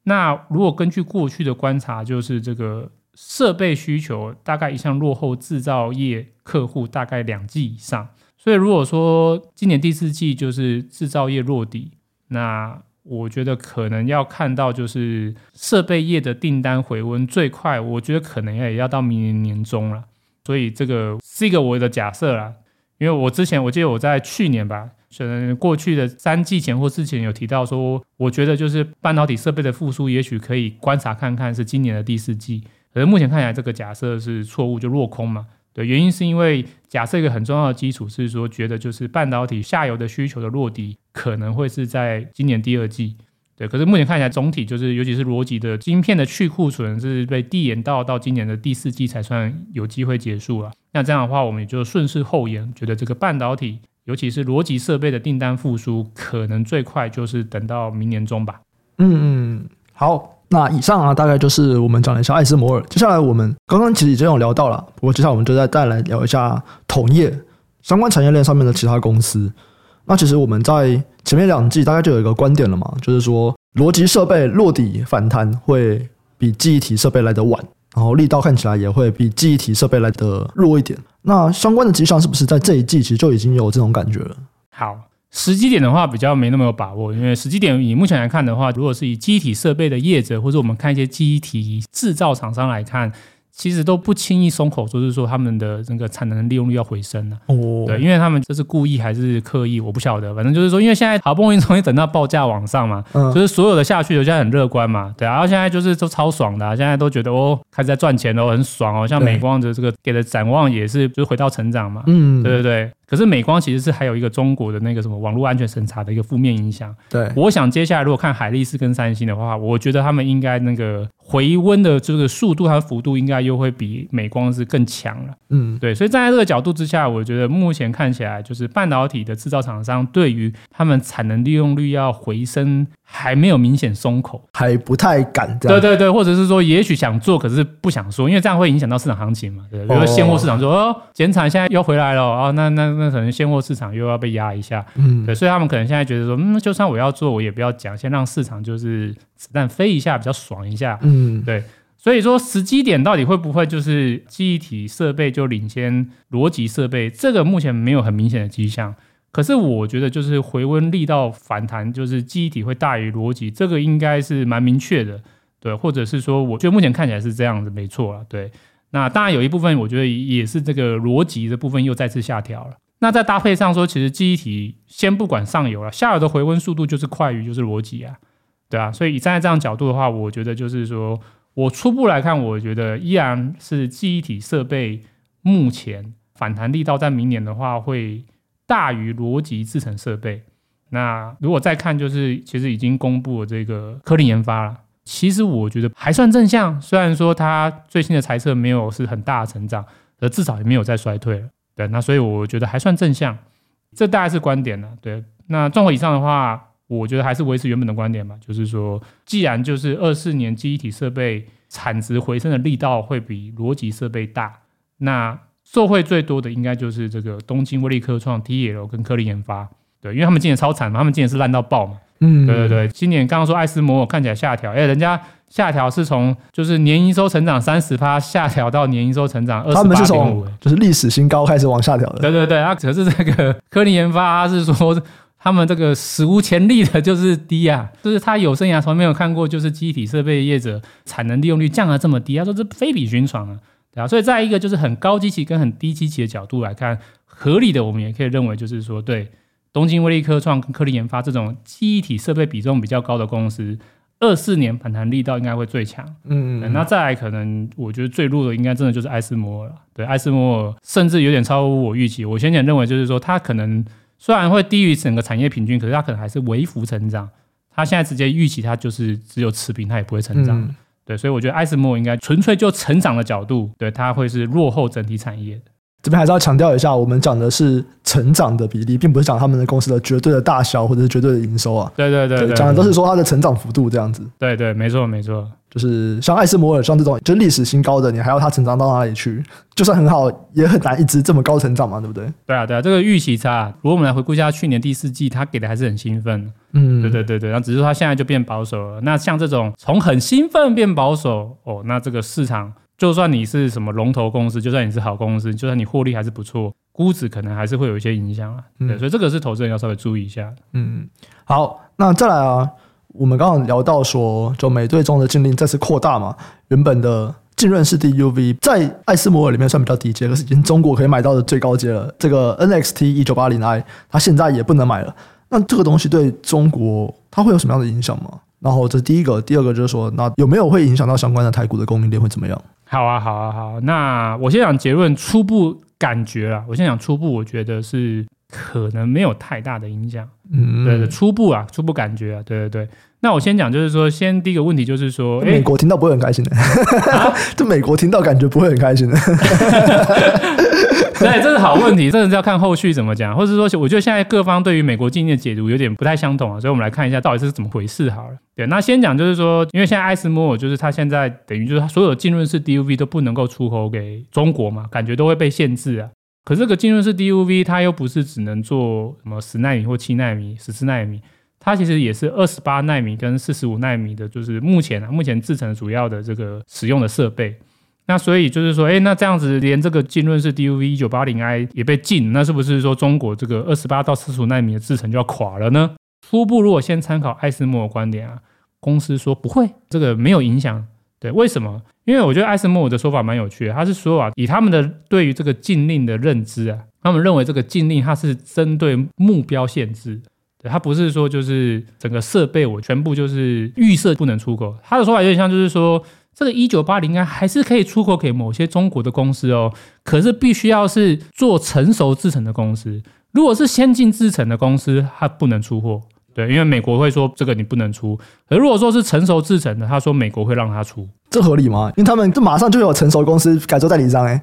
C: 那如果根据过去的观察，就是这个设备需求大概一向落后制造业客户大概两季以上，所以如果说今年第四季就是制造业落底，那我觉得可能要看到就是设备业的订单回温最快，我觉得可能也要到明年年中了。所以这个是一个我的假设啦，因为我之前我记得我在去年吧，可能过去的三季前或之前有提到说，我觉得就是半导体设备的复苏，也许可以观察看看是今年的第四季。可是目前看起来这个假设是错误，就落空嘛。原因是因为假设一个很重要的基础是说，觉得就是半导体下游的需求的落底可能会是在今年第二季。对，可是目前看起来总体就是，尤其是逻辑的晶片的去库存是被递延到到今年的第四季才算有机会结束了。那这样的话，我们也就顺势后延，觉得这个半导体，尤其是逻辑设备的订单复苏，可能最快就是等到明年中吧。
A: 嗯嗯，好。那以上啊，大概就是我们讲了一下艾斯摩尔。接下来我们刚刚其实已经有聊到了，不过接下来我们就再再来聊一下同业相关产业链上面的其他公司。那其实我们在前面两季大概就有一个观点了嘛，就是说逻辑设备落底反弹会比记忆体设备来得晚，然后力道看起来也会比记忆体设备来得弱一点。那相关的迹象是不是在这一季其实就已经有这种感觉了？
C: 好。时机点的话比较没那么有把握，因为时机点以目前来看的话，如果是以机体设备的业者，或者我们看一些机体制造厂商来看。其实都不轻易松口，就是说他们的那个产能利用率要回升了。哦，对，因为他们这是故意还是刻意，我不晓得。反正就是说，因为现在好不容易终于等到报价往上嘛，嗯，就是所有的下去都现在很乐观嘛，对啊。然后现在就是都超爽的，现在都觉得哦，开始在赚钱哦，很爽哦。像美光的这个给的展望也是，就是回到成长嘛。嗯，对对对。可是美光其实是还有一个中国的那个什么网络安全审查的一个负面影响。对，我想接下来如果看海力士跟三星的话，我觉得他们应该那个回温的这个速度和幅度应该又会比美光是更强了。嗯，对，所以站在这个角度之下，我觉得目前看起来就是半导体的制造厂商对于他们产能利用率要回升。还没有明显松口，
A: 还不太敢。
C: 对对对，或者是说，也许想做，可是不想说，因为这样会影响到市场行情嘛。对，比如说现货市场说哦，减产现在又回来了哦，那那那可能现货市场又要被压一下。嗯，对，所以他们可能现在觉得说，嗯，就算我要做，我也不要讲，先让市场就是子弹飞一下，比较爽一下。嗯，对，所以说时机点到底会不会就是记忆体设备就领先逻辑设备？这个目前没有很明显的迹象。可是我觉得，就是回温力道反弹，就是记忆体会大于逻辑，这个应该是蛮明确的，对，或者是说，我觉得目前看起来是这样子，没错了，对。那当然有一部分，我觉得也是这个逻辑的部分又再次下调了。那再搭配上说，其实记忆体先不管上游了，下游的回温速度就是快于就是逻辑啊，对啊。所以站在这样角度的话，我觉得就是说我初步来看，我觉得依然是记忆体设备目前反弹力道在明年的话会。大于逻辑制程设备。那如果再看，就是其实已经公布了这个科林研发了。其实我觉得还算正向，虽然说它最新的财测没有是很大的成长，而至少也没有再衰退了。对，那所以我觉得还算正向。这大概是观点了。对，那综合以上的话，我觉得还是维持原本的观点吧，就是说，既然就是二四年记忆体设备产值回升的力道会比逻辑设备大，那受惠最多的应该就是这个东京威力科创、TEL 跟科林研发，对，因为他们今年超惨嘛，他们今年是烂到爆嘛，嗯，对对对，今年刚刚说艾斯摩尔看起来下调，哎，人家下调是从就是年营收成长三十趴下调到年营收成长二十八点五，
A: 就是历史新高开始往下调的，
C: 对对对，啊，可是这个科林研发是说。他们这个史无前例的就是低啊，就是他有生涯从来没有看过，就是机体设备业者产能利用率降得这么低，他说这非比寻常啊，对啊，所以在一个就是很高机器跟很低机器的角度来看，合理的我们也可以认为就是说，对东京威力科创跟科林研发这种记忆体设备比重比较高的公司，二四年反弹力道应该会最强，嗯，嗯，那再来可能我觉得最弱的应该真的就是艾斯摩尔了，对，艾斯摩尔甚至有点超乎我预期，我先前认为就是说它可能。虽然会低于整个产业平均，可是它可能还是微幅成长。它现在直接预期它就是只有持平，它也不会成长。嗯、对，所以我觉得艾斯摩尔应该纯粹就成长的角度，对，它会是落后整体产业的。
A: 这边还是要强调一下，我们讲的是成长的比例，并不是讲他们的公司的绝对的大小或者是绝对的营收啊。
C: 对对对，对，
A: 讲的都是说它的成长幅度这样子。
C: 对对，没错没错。
A: 就是像艾斯摩尔像这种就历史新高的，你还要它成长到哪里去？就算很好，也很难一直这么高成长嘛，对不对？
C: 对啊，对啊，这个预期差。如果我们来回顾一下去年第四季，它给的还是很兴奋。嗯，对对对对，然后只是说它现在就变保守了。那像这种从很兴奋变保守，哦，那这个市场，就算你是什么龙头公司，就算你是好公司，就算你获利还是不错，估值可能还是会有一些影响啊。对，嗯，所以这个是投资人要稍微注意一下。
A: 嗯，好，那再来啊。我们刚刚聊到说，就美对中的禁令再次扩大嘛，原本的浸润式 DUV 在艾斯摩尔里面算比较低阶，可是已经中国可以买到的最高阶了。这个 NXT 一九八零 i 它现在也不能买了。那这个东西对中国它会有什么样的影响吗？然后这是第一个，第二个就是说，那有没有会影响到相关的台股的供应链会怎么样？
C: 好啊，好啊，好。那我先讲结论，初步感觉啊，我先讲初步，我觉得是。可能没有太大的影响，嗯，对对，初步啊，初步感觉啊，对对对。那我先讲，就是说，先第一个问题就是说，
A: 美国听到不会很开心的，这美国听到感觉不会很开心的。
C: 对，这是好问题，这是要看后续怎么讲，或者说，我觉得现在各方对于美国禁令的解读有点不太相同啊，所以我们来看一下到底是怎么回事好了。对，那先讲就是说，因为现在艾斯摩尔就是他现在等于就是他所有浸润式 DUV 都不能够出口给中国嘛，感觉都会被限制啊。可是这个浸润式 DUV，它又不是只能做什么十纳米或七纳米、十四纳米，它其实也是二十八奈米跟四十五奈米的，就是目前啊，目前制成主要的这个使用的设备。那所以就是说，诶，那这样子连这个浸润式 DUV 1980i 也被禁，那是不是说中国这个二十八到四十五奈米的制程就要垮了呢？初步如果先参考艾斯摩尔观点啊，公司说不会，这个没有影响。对，为什么？因为我觉得艾斯摩的说法蛮有趣的，他是说啊，以他们的对于这个禁令的认知啊，他们认为这个禁令它是针对目标限制，它不是说就是整个设备我全部就是预设不能出口。他的说法有点像就是说，这个一九八零啊还是可以出口给某些中国的公司哦，可是必须要是做成熟制程的公司，如果是先进制程的公司，它不能出货。对，因为美国会说这个你不能出，而如果说是成熟制成的，他说美国会让他出，
A: 这合理吗？因为他们这马上就有成熟公司改做代理商，哎，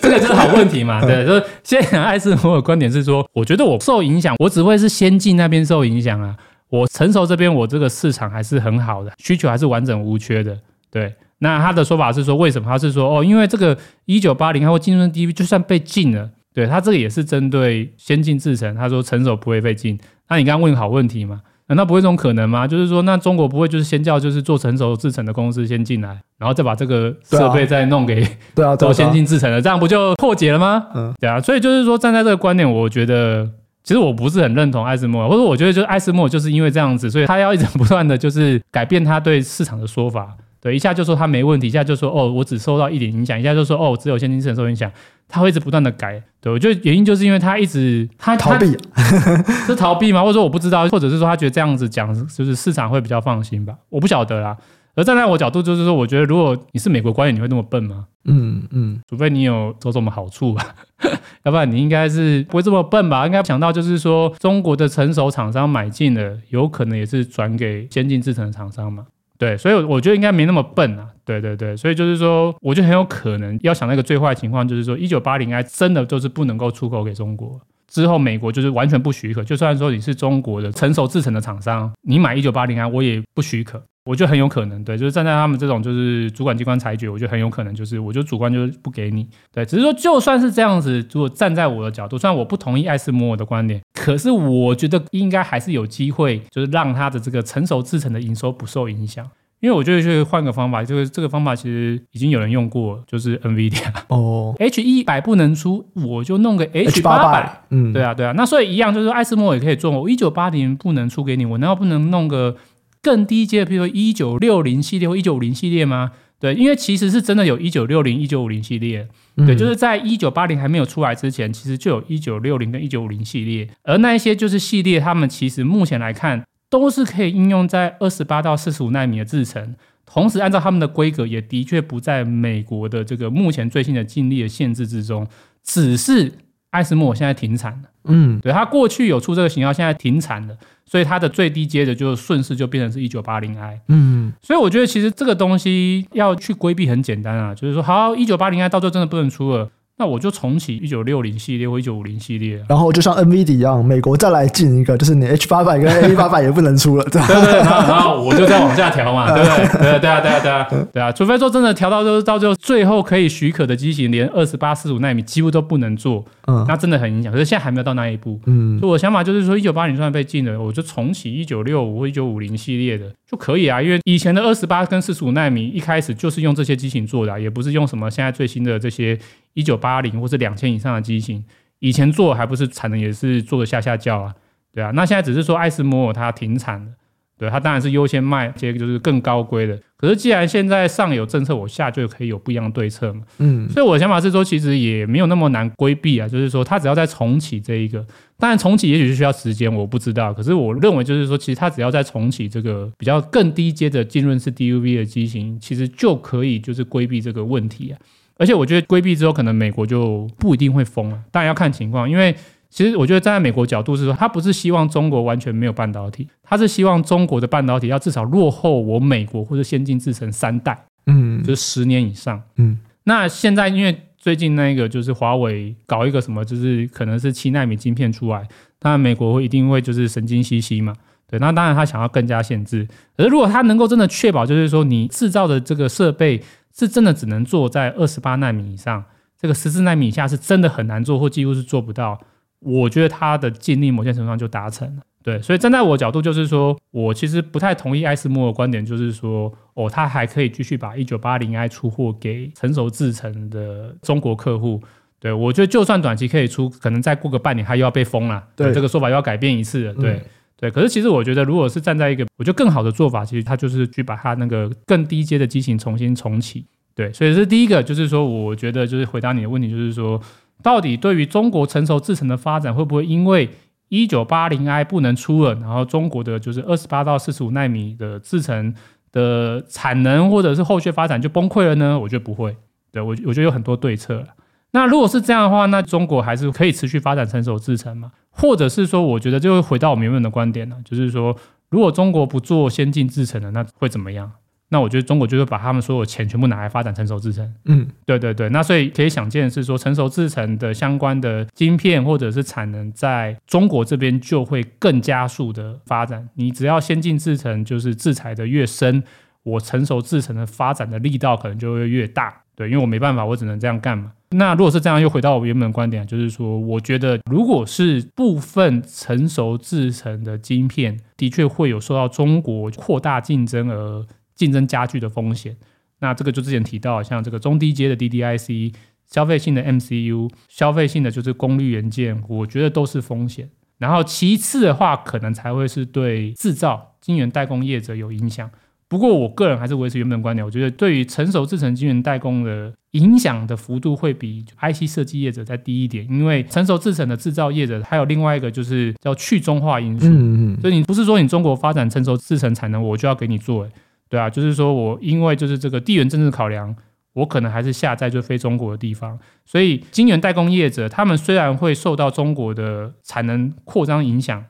C: 这个就是好问题嘛。对，就是现在艾斯摩尔观点是说，我觉得我受影响，我只会是先进那边受影响啊，我成熟这边我这个市场还是很好的，需求还是完整无缺的。对，那他的说法是说，为什么？他是说哦，因为这个一九八零还会进入 DV，就算被禁了，对他这个也是针对先进制程，他说成熟不会被禁。那你刚刚问好问题嘛？难道不会这种可能吗？就是说，那中国不会就是先叫就是做成熟制程的公司先进来，然后再把这个设备再弄给
A: 对啊
C: 做先进制程的，这样不就破解了吗？嗯，对啊。所以就是说，站在这个观点，我觉得其实我不是很认同艾斯莫尔，或者我觉得就是艾斯莫尔就是因为这样子，所以他要一直不断的就是改变他对市场的说法。对，一下就说他没问题，一下就说哦，我只受到一点影响，一下就说哦，只有先进制成受影响，他会一直不断的改。对，我觉得原因就是因为他一直他
A: 逃避，
C: 是逃避吗？或者说我不知道，或者是说他觉得这样子讲就是市场会比较放心吧？我不晓得啦。而站在我角度，就是说，我觉得如果你是美国官员，你会那么笨吗？嗯嗯，除非你有种种好处吧，要不然你应该是不会这么笨吧？应该想到就是说，中国的成熟厂商买进了，有可能也是转给先进制成的厂商嘛。对，所以我觉得应该没那么笨啊。对对对，所以就是说，我觉得很有可能要想那个最坏情况，就是说，一九八零 i 真的就是不能够出口给中国，之后美国就是完全不许可，就算说你是中国的成熟制成的厂商，你买一九八零 i 我也不许可。我觉得很有可能，对，就是站在他们这种就是主管机关裁决，我觉得很有可能就是，我就主观就是不给你，对，只是说就算是这样子，如果站在我的角度，虽然我不同意艾斯摩尔的观点，可是我觉得应该还是有机会，就是让他的这个成熟制成的营收不受影响，因为我觉得去换个方法，就是这个方法其实已经有人用过，就是 NVIDIA 哦，H 一百不能出，我就弄个 H 八百，嗯，对啊，对啊，那所以一样就是艾斯摩尔也可以做，我一九八零不能出给你，我难道不能弄个？更低阶的，比如说一九六零系列或一九五零系列吗？对，因为其实是真的有一九六零、一九五零系列，嗯、对，就是在一九八零还没有出来之前，其实就有一九六零跟一九五零系列，而那一些就是系列，他们其实目前来看都是可以应用在二十八到四十五纳米的制程，同时按照他们的规格，也的确不在美国的这个目前最新的禁令的限制之中，只是艾斯摩尔现在停产了，嗯，对，他过去有出这个型号，现在停产了。所以它的最低阶的就顺势就变成是一九八零 i，嗯，所以我觉得其实这个东西要去规避很简单啊，就是说好一九八零 i 到最后真的不能出了。那我就重启一九六零系列或一九五零系列，
A: 然后就像 NVIDIA 一样，美国再来进一个，就是你 H 八百跟 A 八百也不能出了，对
C: 对对，然后然后我就再往下调嘛，对 不对？对对啊对啊对啊对啊，除非说真的调到就是到最后最后可以许可的机型，连二十八四十五纳米几乎都不能做，嗯，那真的很影响。可是现在还没有到那一步，嗯，所以我的想法就是说，一九八零算被禁了，我就重启一九六五或一九五零系列的就可以啊，因为以前的二十八跟四十五纳米一开始就是用这些机型做的，也不是用什么现在最新的这些。一九八零或是两千以上的机型，以前做还不是产能也是做的下下叫啊，对啊，那现在只是说艾斯摩尔它停产了，对，它当然是优先卖这个就是更高规的。可是既然现在上有政策，我下就可以有不一样的对策嘛，嗯，所以我的想法是说，其实也没有那么难规避啊，就是说它只要再重启这一个，当然重启也许是需要时间，我不知道，可是我认为就是说，其实它只要再重启这个比较更低阶的浸润式 DUV 的机型，其实就可以就是规避这个问题啊。而且我觉得规避之后，可能美国就不一定会封了。当然要看情况，因为其实我觉得站在美国角度是说，他不是希望中国完全没有半导体，他是希望中国的半导体要至少落后我美国或者先进制程三代，嗯，就是十年以上，嗯。那现在因为最近那个就是华为搞一个什么，就是可能是七纳米晶片出来，当然美国会一定会就是神经兮兮嘛，对。那当然他想要更加限制，而如果他能够真的确保，就是说你制造的这个设备。是真的只能做在二十八纳米以上，这个十四纳米以下是真的很难做，或几乎是做不到。我觉得他的尽力某些程度上就达成了。对，所以站在我角度，就是说我其实不太同意艾斯莫的观点，就是说哦，他还可以继续把一九八零 i 出货给成熟制成的中国客户。对，我觉得就算短期可以出，可能再过个半年，他又要被封了。对，这个说法又要改变一次了。对。嗯对，可是其实我觉得，如果是站在一个，我觉得更好的做法，其实它就是去把它那个更低阶的机型重新重启。对，所以这第一个，就是说，我觉得就是回答你的问题，就是说，到底对于中国成熟制程的发展，会不会因为一九八零 i 不能出了，然后中国的就是二十八到四十五纳米的制程的产能或者是后续发展就崩溃了呢？我觉得不会。对，我我觉得有很多对策了。那如果是这样的话，那中国还是可以持续发展成熟制程吗？或者是说，我觉得就会回到我们原本的观点了，就是说，如果中国不做先进制程的，那会怎么样？那我觉得中国就会把他们所有钱全部拿来发展成熟制程。嗯，对对对。那所以可以想见的是说，成熟制程的相关的晶片或者是产能，在中国这边就会更加速的发展。你只要先进制程就是制裁的越深，我成熟制程的发展的力道可能就会越大。对，因为我没办法，我只能这样干嘛。那如果是这样，又回到我原本的观点，就是说，我觉得如果是部分成熟制成的晶片，的确会有受到中国扩大竞争而竞争加剧的风险。那这个就之前提到，像这个中低阶的 DDIC、消费性的 MCU、消费性的就是功率元件，我觉得都是风险。然后其次的话，可能才会是对制造晶圆代工业者有影响。不过，我个人还是维持原本观点。我觉得，对于成熟制程晶圆代工的影响的幅度会比 IC 设计业者再低一点，因为成熟制程的制造业者还有另外一个就是叫去中化因素。嗯嗯。所以你不是说你中国发展成熟制程产能，我就要给你做，对啊，就是说我因为就是这个地缘政治考量，我可能还是下在就非中国的地方。所以晶圆代工业者他们虽然会受到中国的产能扩张影响，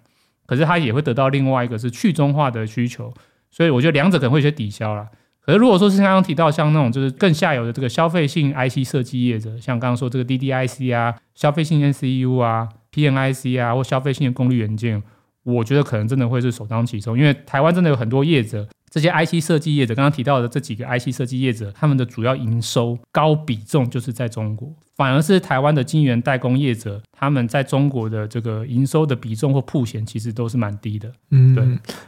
C: 可是他也会得到另外一个是去中化的需求。所以我觉得两者可能会有些抵消啦。可是如果说是刚刚提到像那种就是更下游的这个消费性 IC 设计业者，像刚刚说这个 DDIC 啊、消费性 NCU 啊，PNIC 啊或消费性的功率元件，我觉得可能真的会是首当其冲，因为台湾真的有很多业者。这些 IC 设计业者，刚刚提到的这几个 IC 设计业者，他们的主要营收高比重就是在中国，反而是台湾的晶圆代工业者，他们在中国的这个营收的比重或铺险，其实都是蛮低的。嗯，对。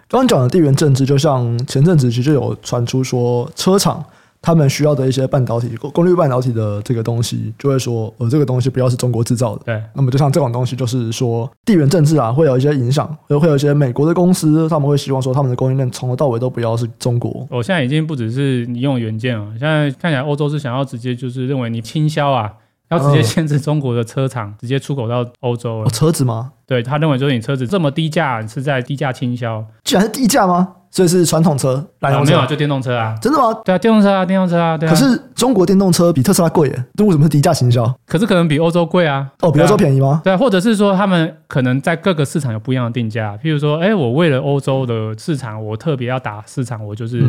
A: 刚刚讲的地缘政治，就像前阵子其实就有传出说车厂。他们需要的一些半导体，功率半导体的这个东西，就会说，呃，这个东西不要是中国制造的。
C: 对。
A: 那么就像这种东西，就是说地缘政治啊，会有一些影响，会会有一些美国的公司，他们会希望说，他们的供应链从头到尾都不要是中国。
C: 我现在已经不只是你用元件了，现在看起来欧洲是想要直接就是认为你倾销啊，要直接限制中国的车厂直接出口到欧洲了。
A: 哦，车子吗？
C: 对，他认为就是你车子这么低价，是在低价倾销。
A: 居然是低价吗？所以是传统车，燃油车，
C: 没有，就电动车啊？
A: 真的吗？
C: 对啊，电动车啊，电动车啊。对啊。
A: 可是中国电动车比特斯拉贵耶，那为什么是低价行销？
C: 可是可能比欧洲贵啊。
A: 哦，比欧洲便宜吗？
C: 对啊，或者是说他们可能在各个市场有不一样的定价。譬如说，哎，我为了欧洲的市场，我特别要打市场，我就是。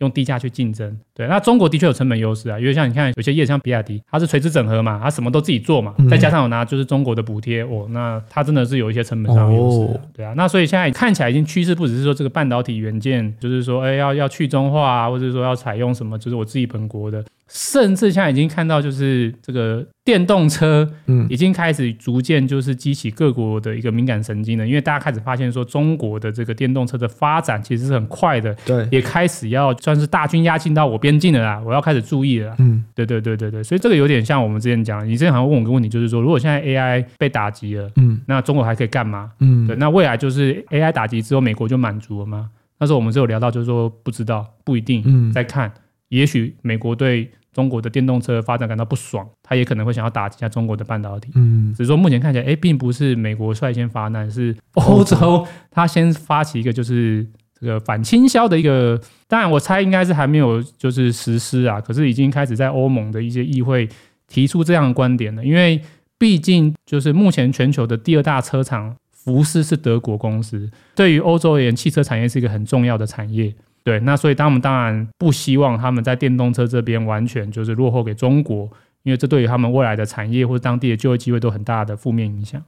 C: 嗯用低价去竞争，对，那中国的确有成本优势啊，因为像你看有些业像比亚迪，它是垂直整合嘛，它什么都自己做嘛，再加上有拿就是中国的补贴，哦，那它真的是有一些成本上的优势，哦，对啊，那所以现在看起来已经趋势不只是说这个半导体元件，就是说，哎，要要去中化啊，或者说要采用什么，就是我自己本国的。甚至现在已经看到，就是这个电动车，嗯，已经开始逐渐就是激起各国的一个敏感神经了。因为大家开始发现说，中国的这个电动车的发展其实是很快的，
A: 对，
C: 也开始要算是大军压境到我边境了啦，我要开始注意了。嗯，对对对对对，所以这个有点像我们之前讲，你之前好像问我个问题，就是说，如果现在 AI 被打击了，嗯，那中国还可以干嘛？嗯，对，那未来就是 AI 打击之后，美国就满足了吗？那时候我们只有聊到，就是说不知道，不一定，嗯，在看，也许美国对。中国的电动车发展感到不爽，他也可能会想要打击一下中国的半导体。嗯，只是说目前看起来，哎，并不是美国率先发难，是欧洲他先发起一个就是这个反倾销的一个。当然，我猜应该是还没有就是实施啊，可是已经开始在欧盟的一些议会提出这样的观点了。因为毕竟就是目前全球的第二大车厂福斯是德国公司，对于欧洲而言，汽车产业是一个很重要的产业。对，那所以他们当然不希望他们在电动车这边完全就是落后给中国，因为这对于他们未来的产业或者当地的就业机会都很大的负面影响。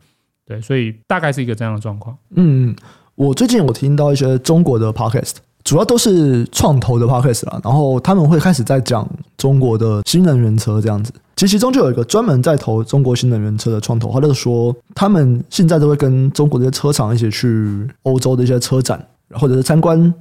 C: 对，所以大概是一个这样的状况。
A: 嗯，我最近我听到一些中国的 podcast，主要都是创投的 podcast 啦，然后他们会开始在讲中国的新能源车这样子。其实其中就有一个专门在投中国新能源车的创投，他就说他们现在都会跟中国的车厂一起去欧洲的一些车展，或者是参观。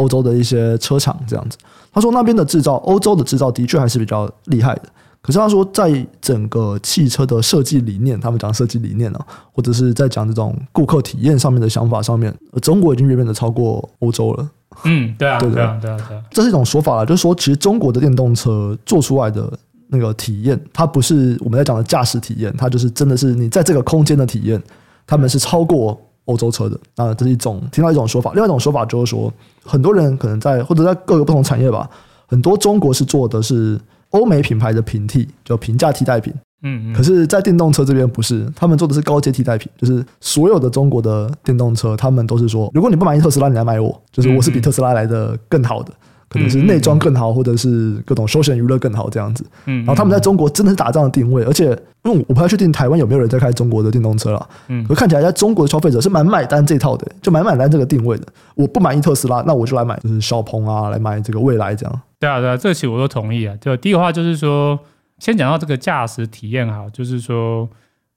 A: 欧洲的一些车厂这样子，他说那边的制造，欧洲的制造的确还是比较厉害的。可是他说，在整个汽车的设计理念，他们讲设计理念呢，或者是在讲这种顾客体验上面的想法上面，中国已经远远的超过欧洲了。
C: 嗯，对啊，对啊，对啊，对啊，
A: 这是一种说法了，就是说，其实中国的电动车做出来的那个体验，它不是我们在讲的驾驶体验，它就是真的是你在这个空间的体验，他们是超过。欧洲车的啊，这是一种听到一种说法，另外一种说法就是说，很多人可能在或者在各个不同产业吧，很多中国是做的是欧美品牌的平替，就平价替代品。嗯，嗯，可是，在电动车这边不是，他们做的是高阶替代品，就是所有的中国的电动车，他们都是说，如果你不满意特斯拉，你来买我，就是我是比特斯拉来的更好的。可能是内装更好，或者是各种休闲娱乐更好这样子。嗯，然后他们在中国真的是打这样的定位，而且因为我不太确定台湾有没有人在开中国的电动车了。嗯，可看起来在中国的消费者是蛮买单这套的，就蛮买单这个定位的。我不满意特斯拉，那我就来买就是小鹏啊，来买这个蔚来这样。
C: 对啊，对啊，这其实我都同意啊。就第一个话就是说，先讲到这个驾驶体验哈，就是说，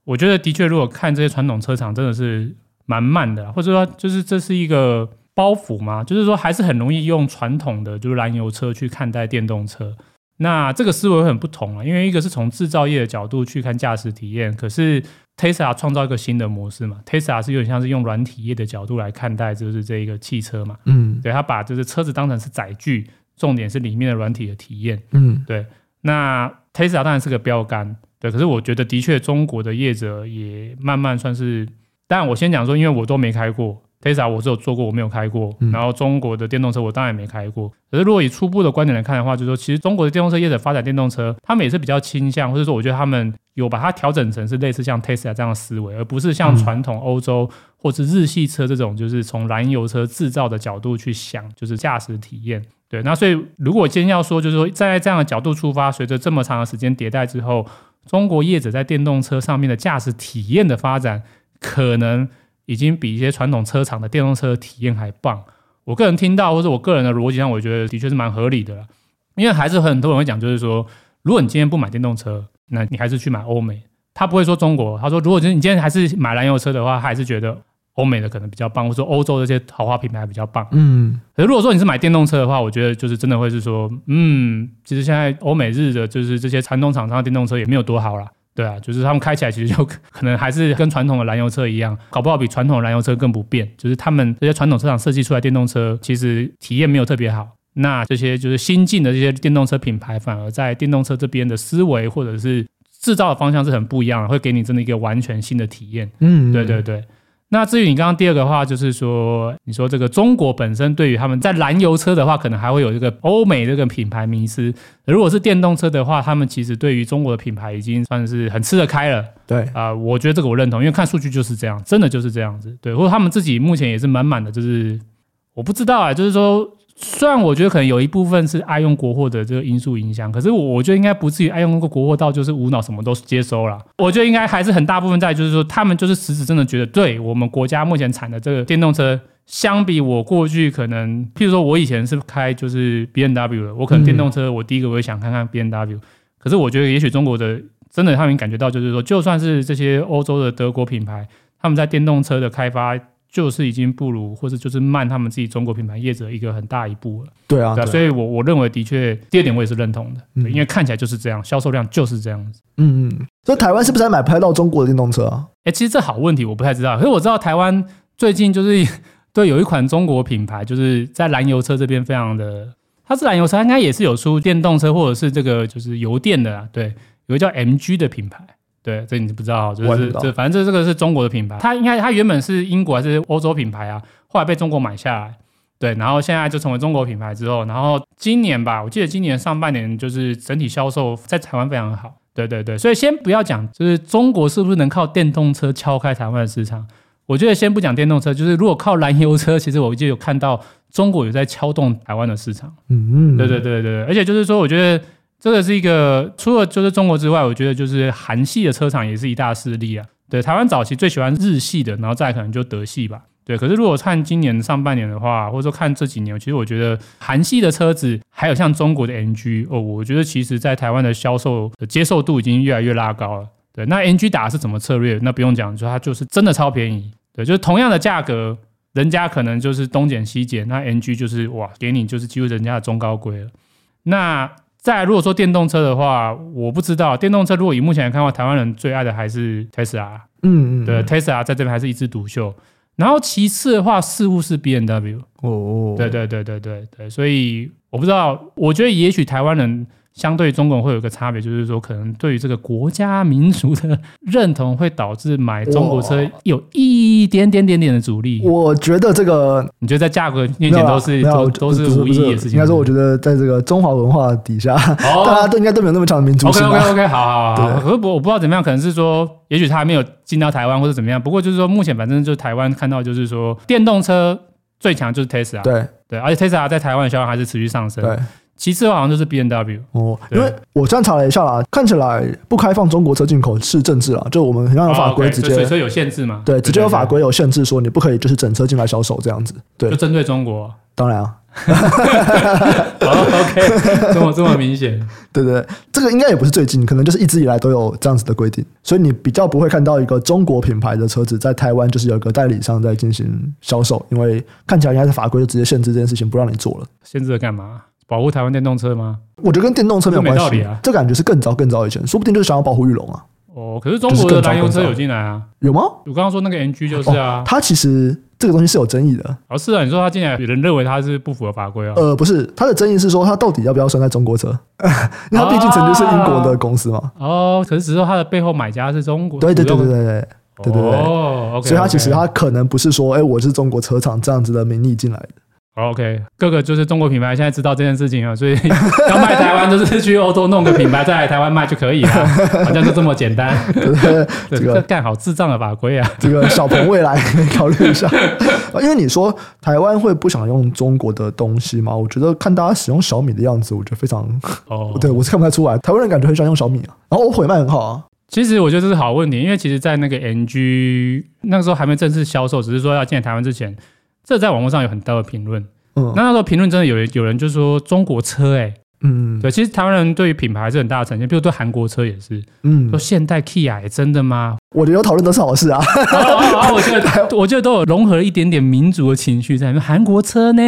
C: 我觉得的确，如果看这些传统车厂，真的是蛮慢的，或者说，就是这是一个。包袱吗？就是说，还是很容易用传统的就是燃油车去看待电动车。那这个思维很不同啊，因为一个是从制造业的角度去看驾驶体验，可是 Tesla 创造一个新的模式嘛。Tesla 是有点像是用软体业的角度来看待，就是这一个汽车嘛。嗯，对，他把就是车子当成是载具，重点是里面的软体的体验。嗯，对。那 Tesla 当然是个标杆，对。可是我觉得的确，中国的业者也慢慢算是，当然我先讲说，因为我都没开过。Tesla 我是有做过，我没有开过。然后中国的电动车我当然也没开过。可是如果以初步的观点来看的话，就是说其实中国的电动车业者发展电动车，他们也是比较倾向，或者说我觉得他们有把它调整成是类似像 Tesla 这样的思维，而不是像传统欧洲或是日系车这种，就是从燃油车制造的角度去想，就是驾驶体验。对，那所以如果今天要说，就是说站在这样的角度出发，随着这么长的时间迭代之后，中国业者在电动车上面的驾驶体验的发展。可能已经比一些传统车厂的电动车体验还棒。我个人听到或者我个人的逻辑上，我觉得的确是蛮合理的啦。因为还是很多人会讲，就是说，如果你今天不买电动车，那你还是去买欧美。他不会说中国，他说如果你今天还是买燃油车的话，还是觉得欧美的可能比较棒，或者说欧洲这些豪华品牌比较棒。嗯，可是如果说你是买电动车的话，我觉得就是真的会是说，嗯，其实现在欧美日的就是这些传统厂商的电动车也没有多好啦。对啊，就是他们开起来其实就 可能还是跟传统的燃油车一样，搞不好比传统的燃油车更不便。就是他们这些传统车厂设计出来电动车，其实体验没有特别好。那这些就是新进的这些电动车品牌，反而在电动车这边的思维或者是制造的方向是很不一样的，会给你真的一个完全新的体验。嗯，对对对。那至于你刚刚第二个话，就是说，你说这个中国本身对于他们在燃油车的话，可能还会有这个欧美这个品牌迷失。如果是电动车的话，他们其实对于中国的品牌已经算是很吃得开了。
A: 对
C: 啊、呃，我觉得这个我认同，因为看数据就是这样，真的就是这样子。对，或者他们自己目前也是满满的，就是我不知道啊，就是说。虽然我觉得可能有一部分是爱用国货的这个因素影响，可是我我觉得应该不至于爱用过国货到就是无脑什么都接收了。我觉得应该还是很大部分在就是说他们就是实质真的觉得，对我们国家目前产的这个电动车，相比我过去可能，譬如说我以前是开就是 BMW 的，我可能电动车我第一个我会想看看 BMW，可是我觉得也许中国的真的他们感觉到就是说，就算是这些欧洲的德国品牌，他们在电动车的开发。就是已经不如，或者就是慢他们自己中国品牌业者一个很大一步了。
A: 对啊，
C: 对啊，所以我我认为的确，第二点我也是认同的，嗯、因为看起来就是这样，销售量就是这样子。
A: 嗯嗯，所以台湾是不是还买不太到中国的电动车啊？
C: 哎、欸，其实这好问题，我不太知道。可是我知道台湾最近就是对有一款中国品牌，就是在燃油车这边非常的，它是燃油车，应该也是有出电动车或者是这个就是油电的啊。对，有个叫 MG 的品牌。对，这你不知道，就是这反正这这个是中国的品牌，它应该它原本是英国还是欧洲品牌啊？后来被中国买下来，对，然后现在就成为中国品牌之后，然后今年吧，我记得今年上半年就是整体销售在台湾非常好，对对对，所以先不要讲，就是中国是不是能靠电动车敲开台湾的市场？我觉得先不讲电动车，就是如果靠燃油车，其实我就有看到中国有在敲动台湾的市场，嗯嗯，对对对对，而且就是说，我觉得。这个是一个，除了就是中国之外，我觉得就是韩系的车厂也是一大势力啊。对，台湾早期最喜欢日系的，然后再可能就德系吧。对，可是如果看今年上半年的话，或者说看这几年，其实我觉得韩系的车子，还有像中国的 NG 哦，我觉得其实在台湾的销售的接受度已经越来越拉高了。对，那 NG 打是什么策略？那不用讲，就它就是真的超便宜。对，就是同样的价格，人家可能就是东减西减，那 NG 就是哇，给你就是几乎人家的中高规了。那再来，如果说电动车的话，我不知道电动车如果以目前来看的话，台湾人最爱的还是 Tesla。嗯嗯，对，Tesla 在这边还是一枝独秀。然后其次的话，似乎是 BMW。哦，对对对对对对，所以我不知道，我觉得也许台湾人。相对中国会有一个差别，就是说可能对于这个国家民族的认同，会导致买中国车有一点点点点的阻力。
A: 我觉得这个，
C: 你觉得在价格面前都是都都是无意义的事情。
A: 应该说，我觉得在这个中华文化底下，大家都应该都没有那么强的民族性。
C: OK OK OK，好好好。可是我我不知道怎么样，可能是说，也许他还没有进到台湾或者怎么样。不过就是说，目前反正就是台湾看到就是说，电动车最强就是 Tesla。
A: 对
C: 对，而且 Tesla 在台湾的销量还是持续上升。对。其次好像就是 B N W
A: 哦，因为我这样查了一下啦，看起来不开放中国车进口是政治啊，就我们很像有法规直接，
C: 所以车有限制嘛？
A: 对，直接有法规有限制说你不可以就是整车进来销售这样子，对，
C: 就针对中国，
A: 当然啊，
C: 好 OK，这么这么明显，
A: 对对，这个应该也不是最近，可能就是一直以来都有这样子的规定，所以你比较不会看到一个中国品牌的车子在台湾就是有一个代理商在进行销售，因为看起来应该是法规就直接限制这件事情，不让你做了，
C: 限制了干嘛？保护台湾电动车吗？
A: 我觉得跟电动车没有关系啊。这感觉是更早更早以前，说不定就是想要保护裕隆啊。
C: 哦，可是中国的燃油车有进来啊？
A: 有吗？
C: 我刚刚说那个 NG 就是啊。
A: 它其实这个东西是有争议的。
C: 哦，是啊，你说它进来，有人认为它是不符合法规啊。
A: 呃，不是，它的争议是说它到底要不要算在中国车？它毕竟曾经是英国的公司嘛。
C: 哦，可是只是说它的背后买家是中国。
A: 对对对对对对对对对。哦，所以它其实它可能不是说，哎，我是中国车厂这样子的名义进来的。
C: OK，各个就是中国品牌现在知道这件事情啊，所以 要卖台湾就是去欧洲弄个品牌再来台湾卖就可以了，好像就这么简单。对这个干好智障的法规啊！
A: 这个小鹏未来 考虑一下，因为你说台湾会不想用中国的东西吗？我觉得看大家使用小米的样子，我觉得非常哦，对我是看不太出来，台湾人感觉很喜欢用小米啊，然后 OPPO 也卖很好啊。
C: 其实我觉得这是好问题，因为其实，在那个 NG 那个时候还没正式销售，只是说要进台湾之前，这在网络上有很大的评论。嗯，那那时候评论真的有人有人就说中国车、欸，哎，嗯，对，其实台湾人对于品牌还是很大的成见，比如对韩国车也是，嗯，说现代 Kia 真的吗？
A: 我觉得有讨论都是好事啊。
C: 我觉得 我觉得都有融合了一点点民族的情绪在里面。韩国车呢？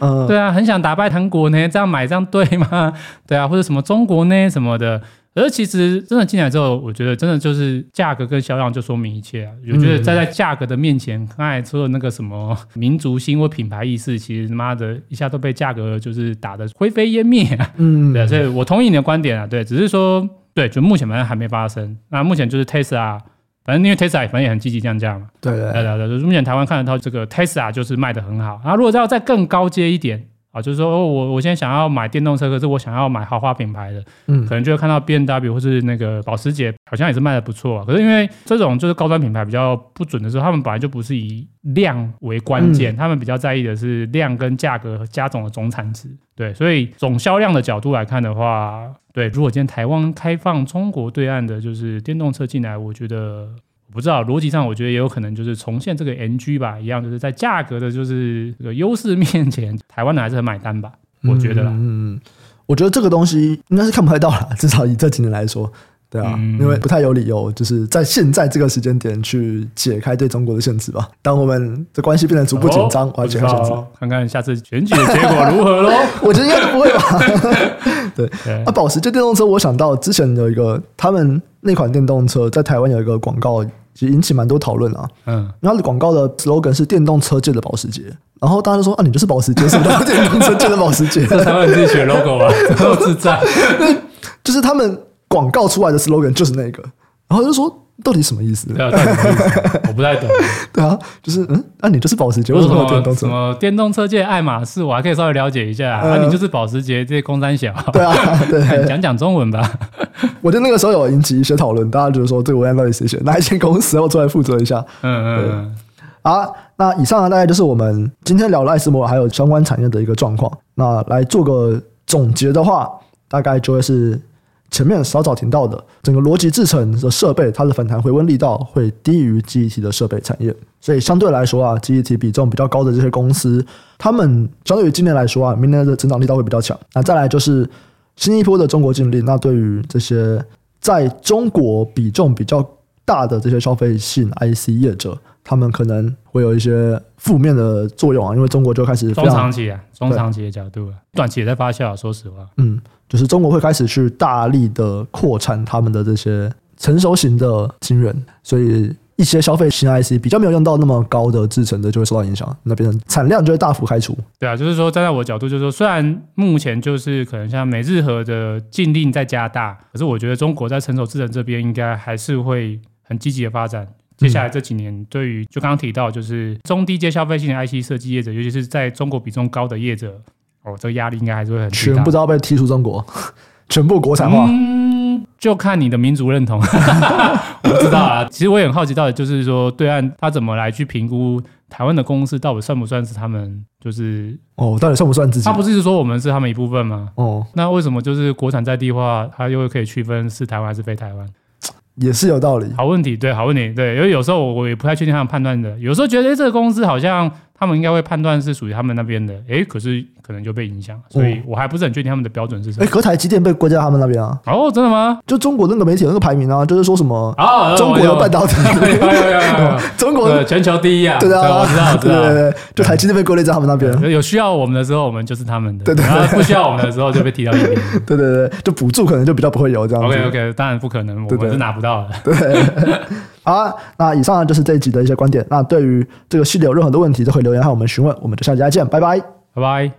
C: 嗯，对啊，很想打败韩国呢，这样买这样对吗？对啊，或者什么中国呢什么的。而其实真的进来之后，我觉得真的就是价格跟销量就说明一切啊！我觉得站在价格的面前，刚才说的那个什么民族性或品牌意识，其实他妈的一下都被价格就是打得灰飞烟灭啊！嗯，对，所以我同意你的观点啊，对，只是说对，就目前反正还没发生。那目前就是 Tesla，反正因为 Tesla 反正也很积极降价嘛，对对对对，就是目前台湾看得到这个 Tesla 就是卖的很好。然后如果要再更高阶一点。啊，就是说，我我现在想要买电动车，可是我想要买豪华品牌的，嗯，可能就会看到 BMW 或是那个保时捷，好像也是卖的不错。可是因为这种就是高端品牌比较不准的时候，他们本来就不是以量为关键，嗯、他们比较在意的是量跟价格加总的总产值。对，所以总销量的角度来看的话，对，如果今天台湾开放中国对岸的就是电动车进来，我觉得。我不知道逻辑上，我觉得也有可能就是重现这个 NG 吧，一样就是在价格的，就是这个优势面前，台湾的还是很买单吧。我觉得啦，
A: 嗯，我觉得这个东西应该是看不太到了，至少以这几年来说，对啊，嗯、因为不太有理由就是在现在这个时间点去解开对中国的限制吧。当我们的关系变得逐步紧张，哦、我要解开限制，
C: 看看下次选举的结果如何喽？
A: 我觉得应该不会吧。对，对啊，保时捷电动车，我想到之前有一个他们那款电动车在台湾有一个广告。其实引起蛮多讨论啊，嗯，然后广告的 slogan 是电动车界的保时捷，然后大家就说啊，你就是保时捷，是不是 电动车界的保时捷？
C: 他们自己选 logo 啊，都自在，
A: 就是他们广告出来的 slogan 就是那个，然后就说。到底什么意思？
C: 对啊，到底什么意思？我不太懂。
A: 对啊，就是嗯，那、啊、你就是保时捷，为什么电动车？
C: 什么电动车界爱马仕，我还可以稍微了解一下。啊、你就是保时捷这些公三小。
A: 对啊，对，
C: 讲讲中文吧。
A: 我觉得那个时候有引起一些讨论，大家觉得说这个文案到底谁写？哪一间公司要出来负责一下？嗯嗯嗯。好，那以上呢，大概就是我们今天聊了爱斯摩尔还有相关产业的一个状况。那来做个总结的话，大概就会是。前面稍早提到的整个逻辑制成的设备，它的反弹回温力道会低于记忆体的设备产业，所以相对来说啊，记忆体比重比较高的这些公司，他们相对于今年来说啊，明年的增长力道会比较强。那再来就是新一波的中国禁令，那对于这些在中国比重比较大的这些消费性 IC 业者，他们可能会有一些负面的作用啊，因为中国就开始
C: 中长期啊，中长期的角度啊，短期也在发酵。说实话，
A: 嗯。就是中国会开始去大力的扩产他们的这些成熟型的晶圆，所以一些消费型 IC 比较没有用到那么高的制程的就会受到影响，那边产量就会大幅开除。
C: 对啊，就是说站在我的角度，就是说虽然目前就是可能像美日和的禁令在加大，可是我觉得中国在成熟制程这边应该还是会很积极的发展。接下来这几年，对于就刚刚提到就是中低阶消费性的 IC 设计业者，尤其是在中国比重高的业者。哦，这个压力应该还是会很大。
A: 全部都要被踢出中国，全部国产化。
C: 嗯，就看你的民族认同。我不知道啊，其实我也很好奇，到底就是说，对岸他怎么来去评估台湾的公司，到底算不算是他们？就是
A: 哦，到底算不算自己？
C: 他不是说我们是他们一部分吗？哦，那为什么就是国产在地化，他又可以区分是台湾还是非台湾？
A: 也是有道理。
C: 好问题，对，好问题，对，因为有时候我也不太确定他们判断的，有时候觉得这个公司好像。他们应该会判断是属于他们那边的，哎，可是可能就被影响，所以我还不是很确定他们的标准是什么。
A: 哎，可台积电被归在他们那边啊？
C: 哦，真的吗？
A: 就中国那个媒体有那个排名啊，就是说什么啊，中国的半导体，中国的
C: 全球第一啊，
A: 对啊，
C: 我知道，
A: 对对对，就台积电被归类在他们那边。
C: 有需要我们的时候，我们就是他们的；
A: 对对，
C: 然后不需要我们的时候，就被踢到一边。
A: 对对对，就补助可能就比较不会有这样。
C: OK OK，当然不可能，我们是拿不到的。
A: 对。好啊，那以上呢就是这一集的一些观点。那对于这个系列有任何的问题，都可以留言和我们询问。我们就下期再见，拜拜，
C: 拜拜。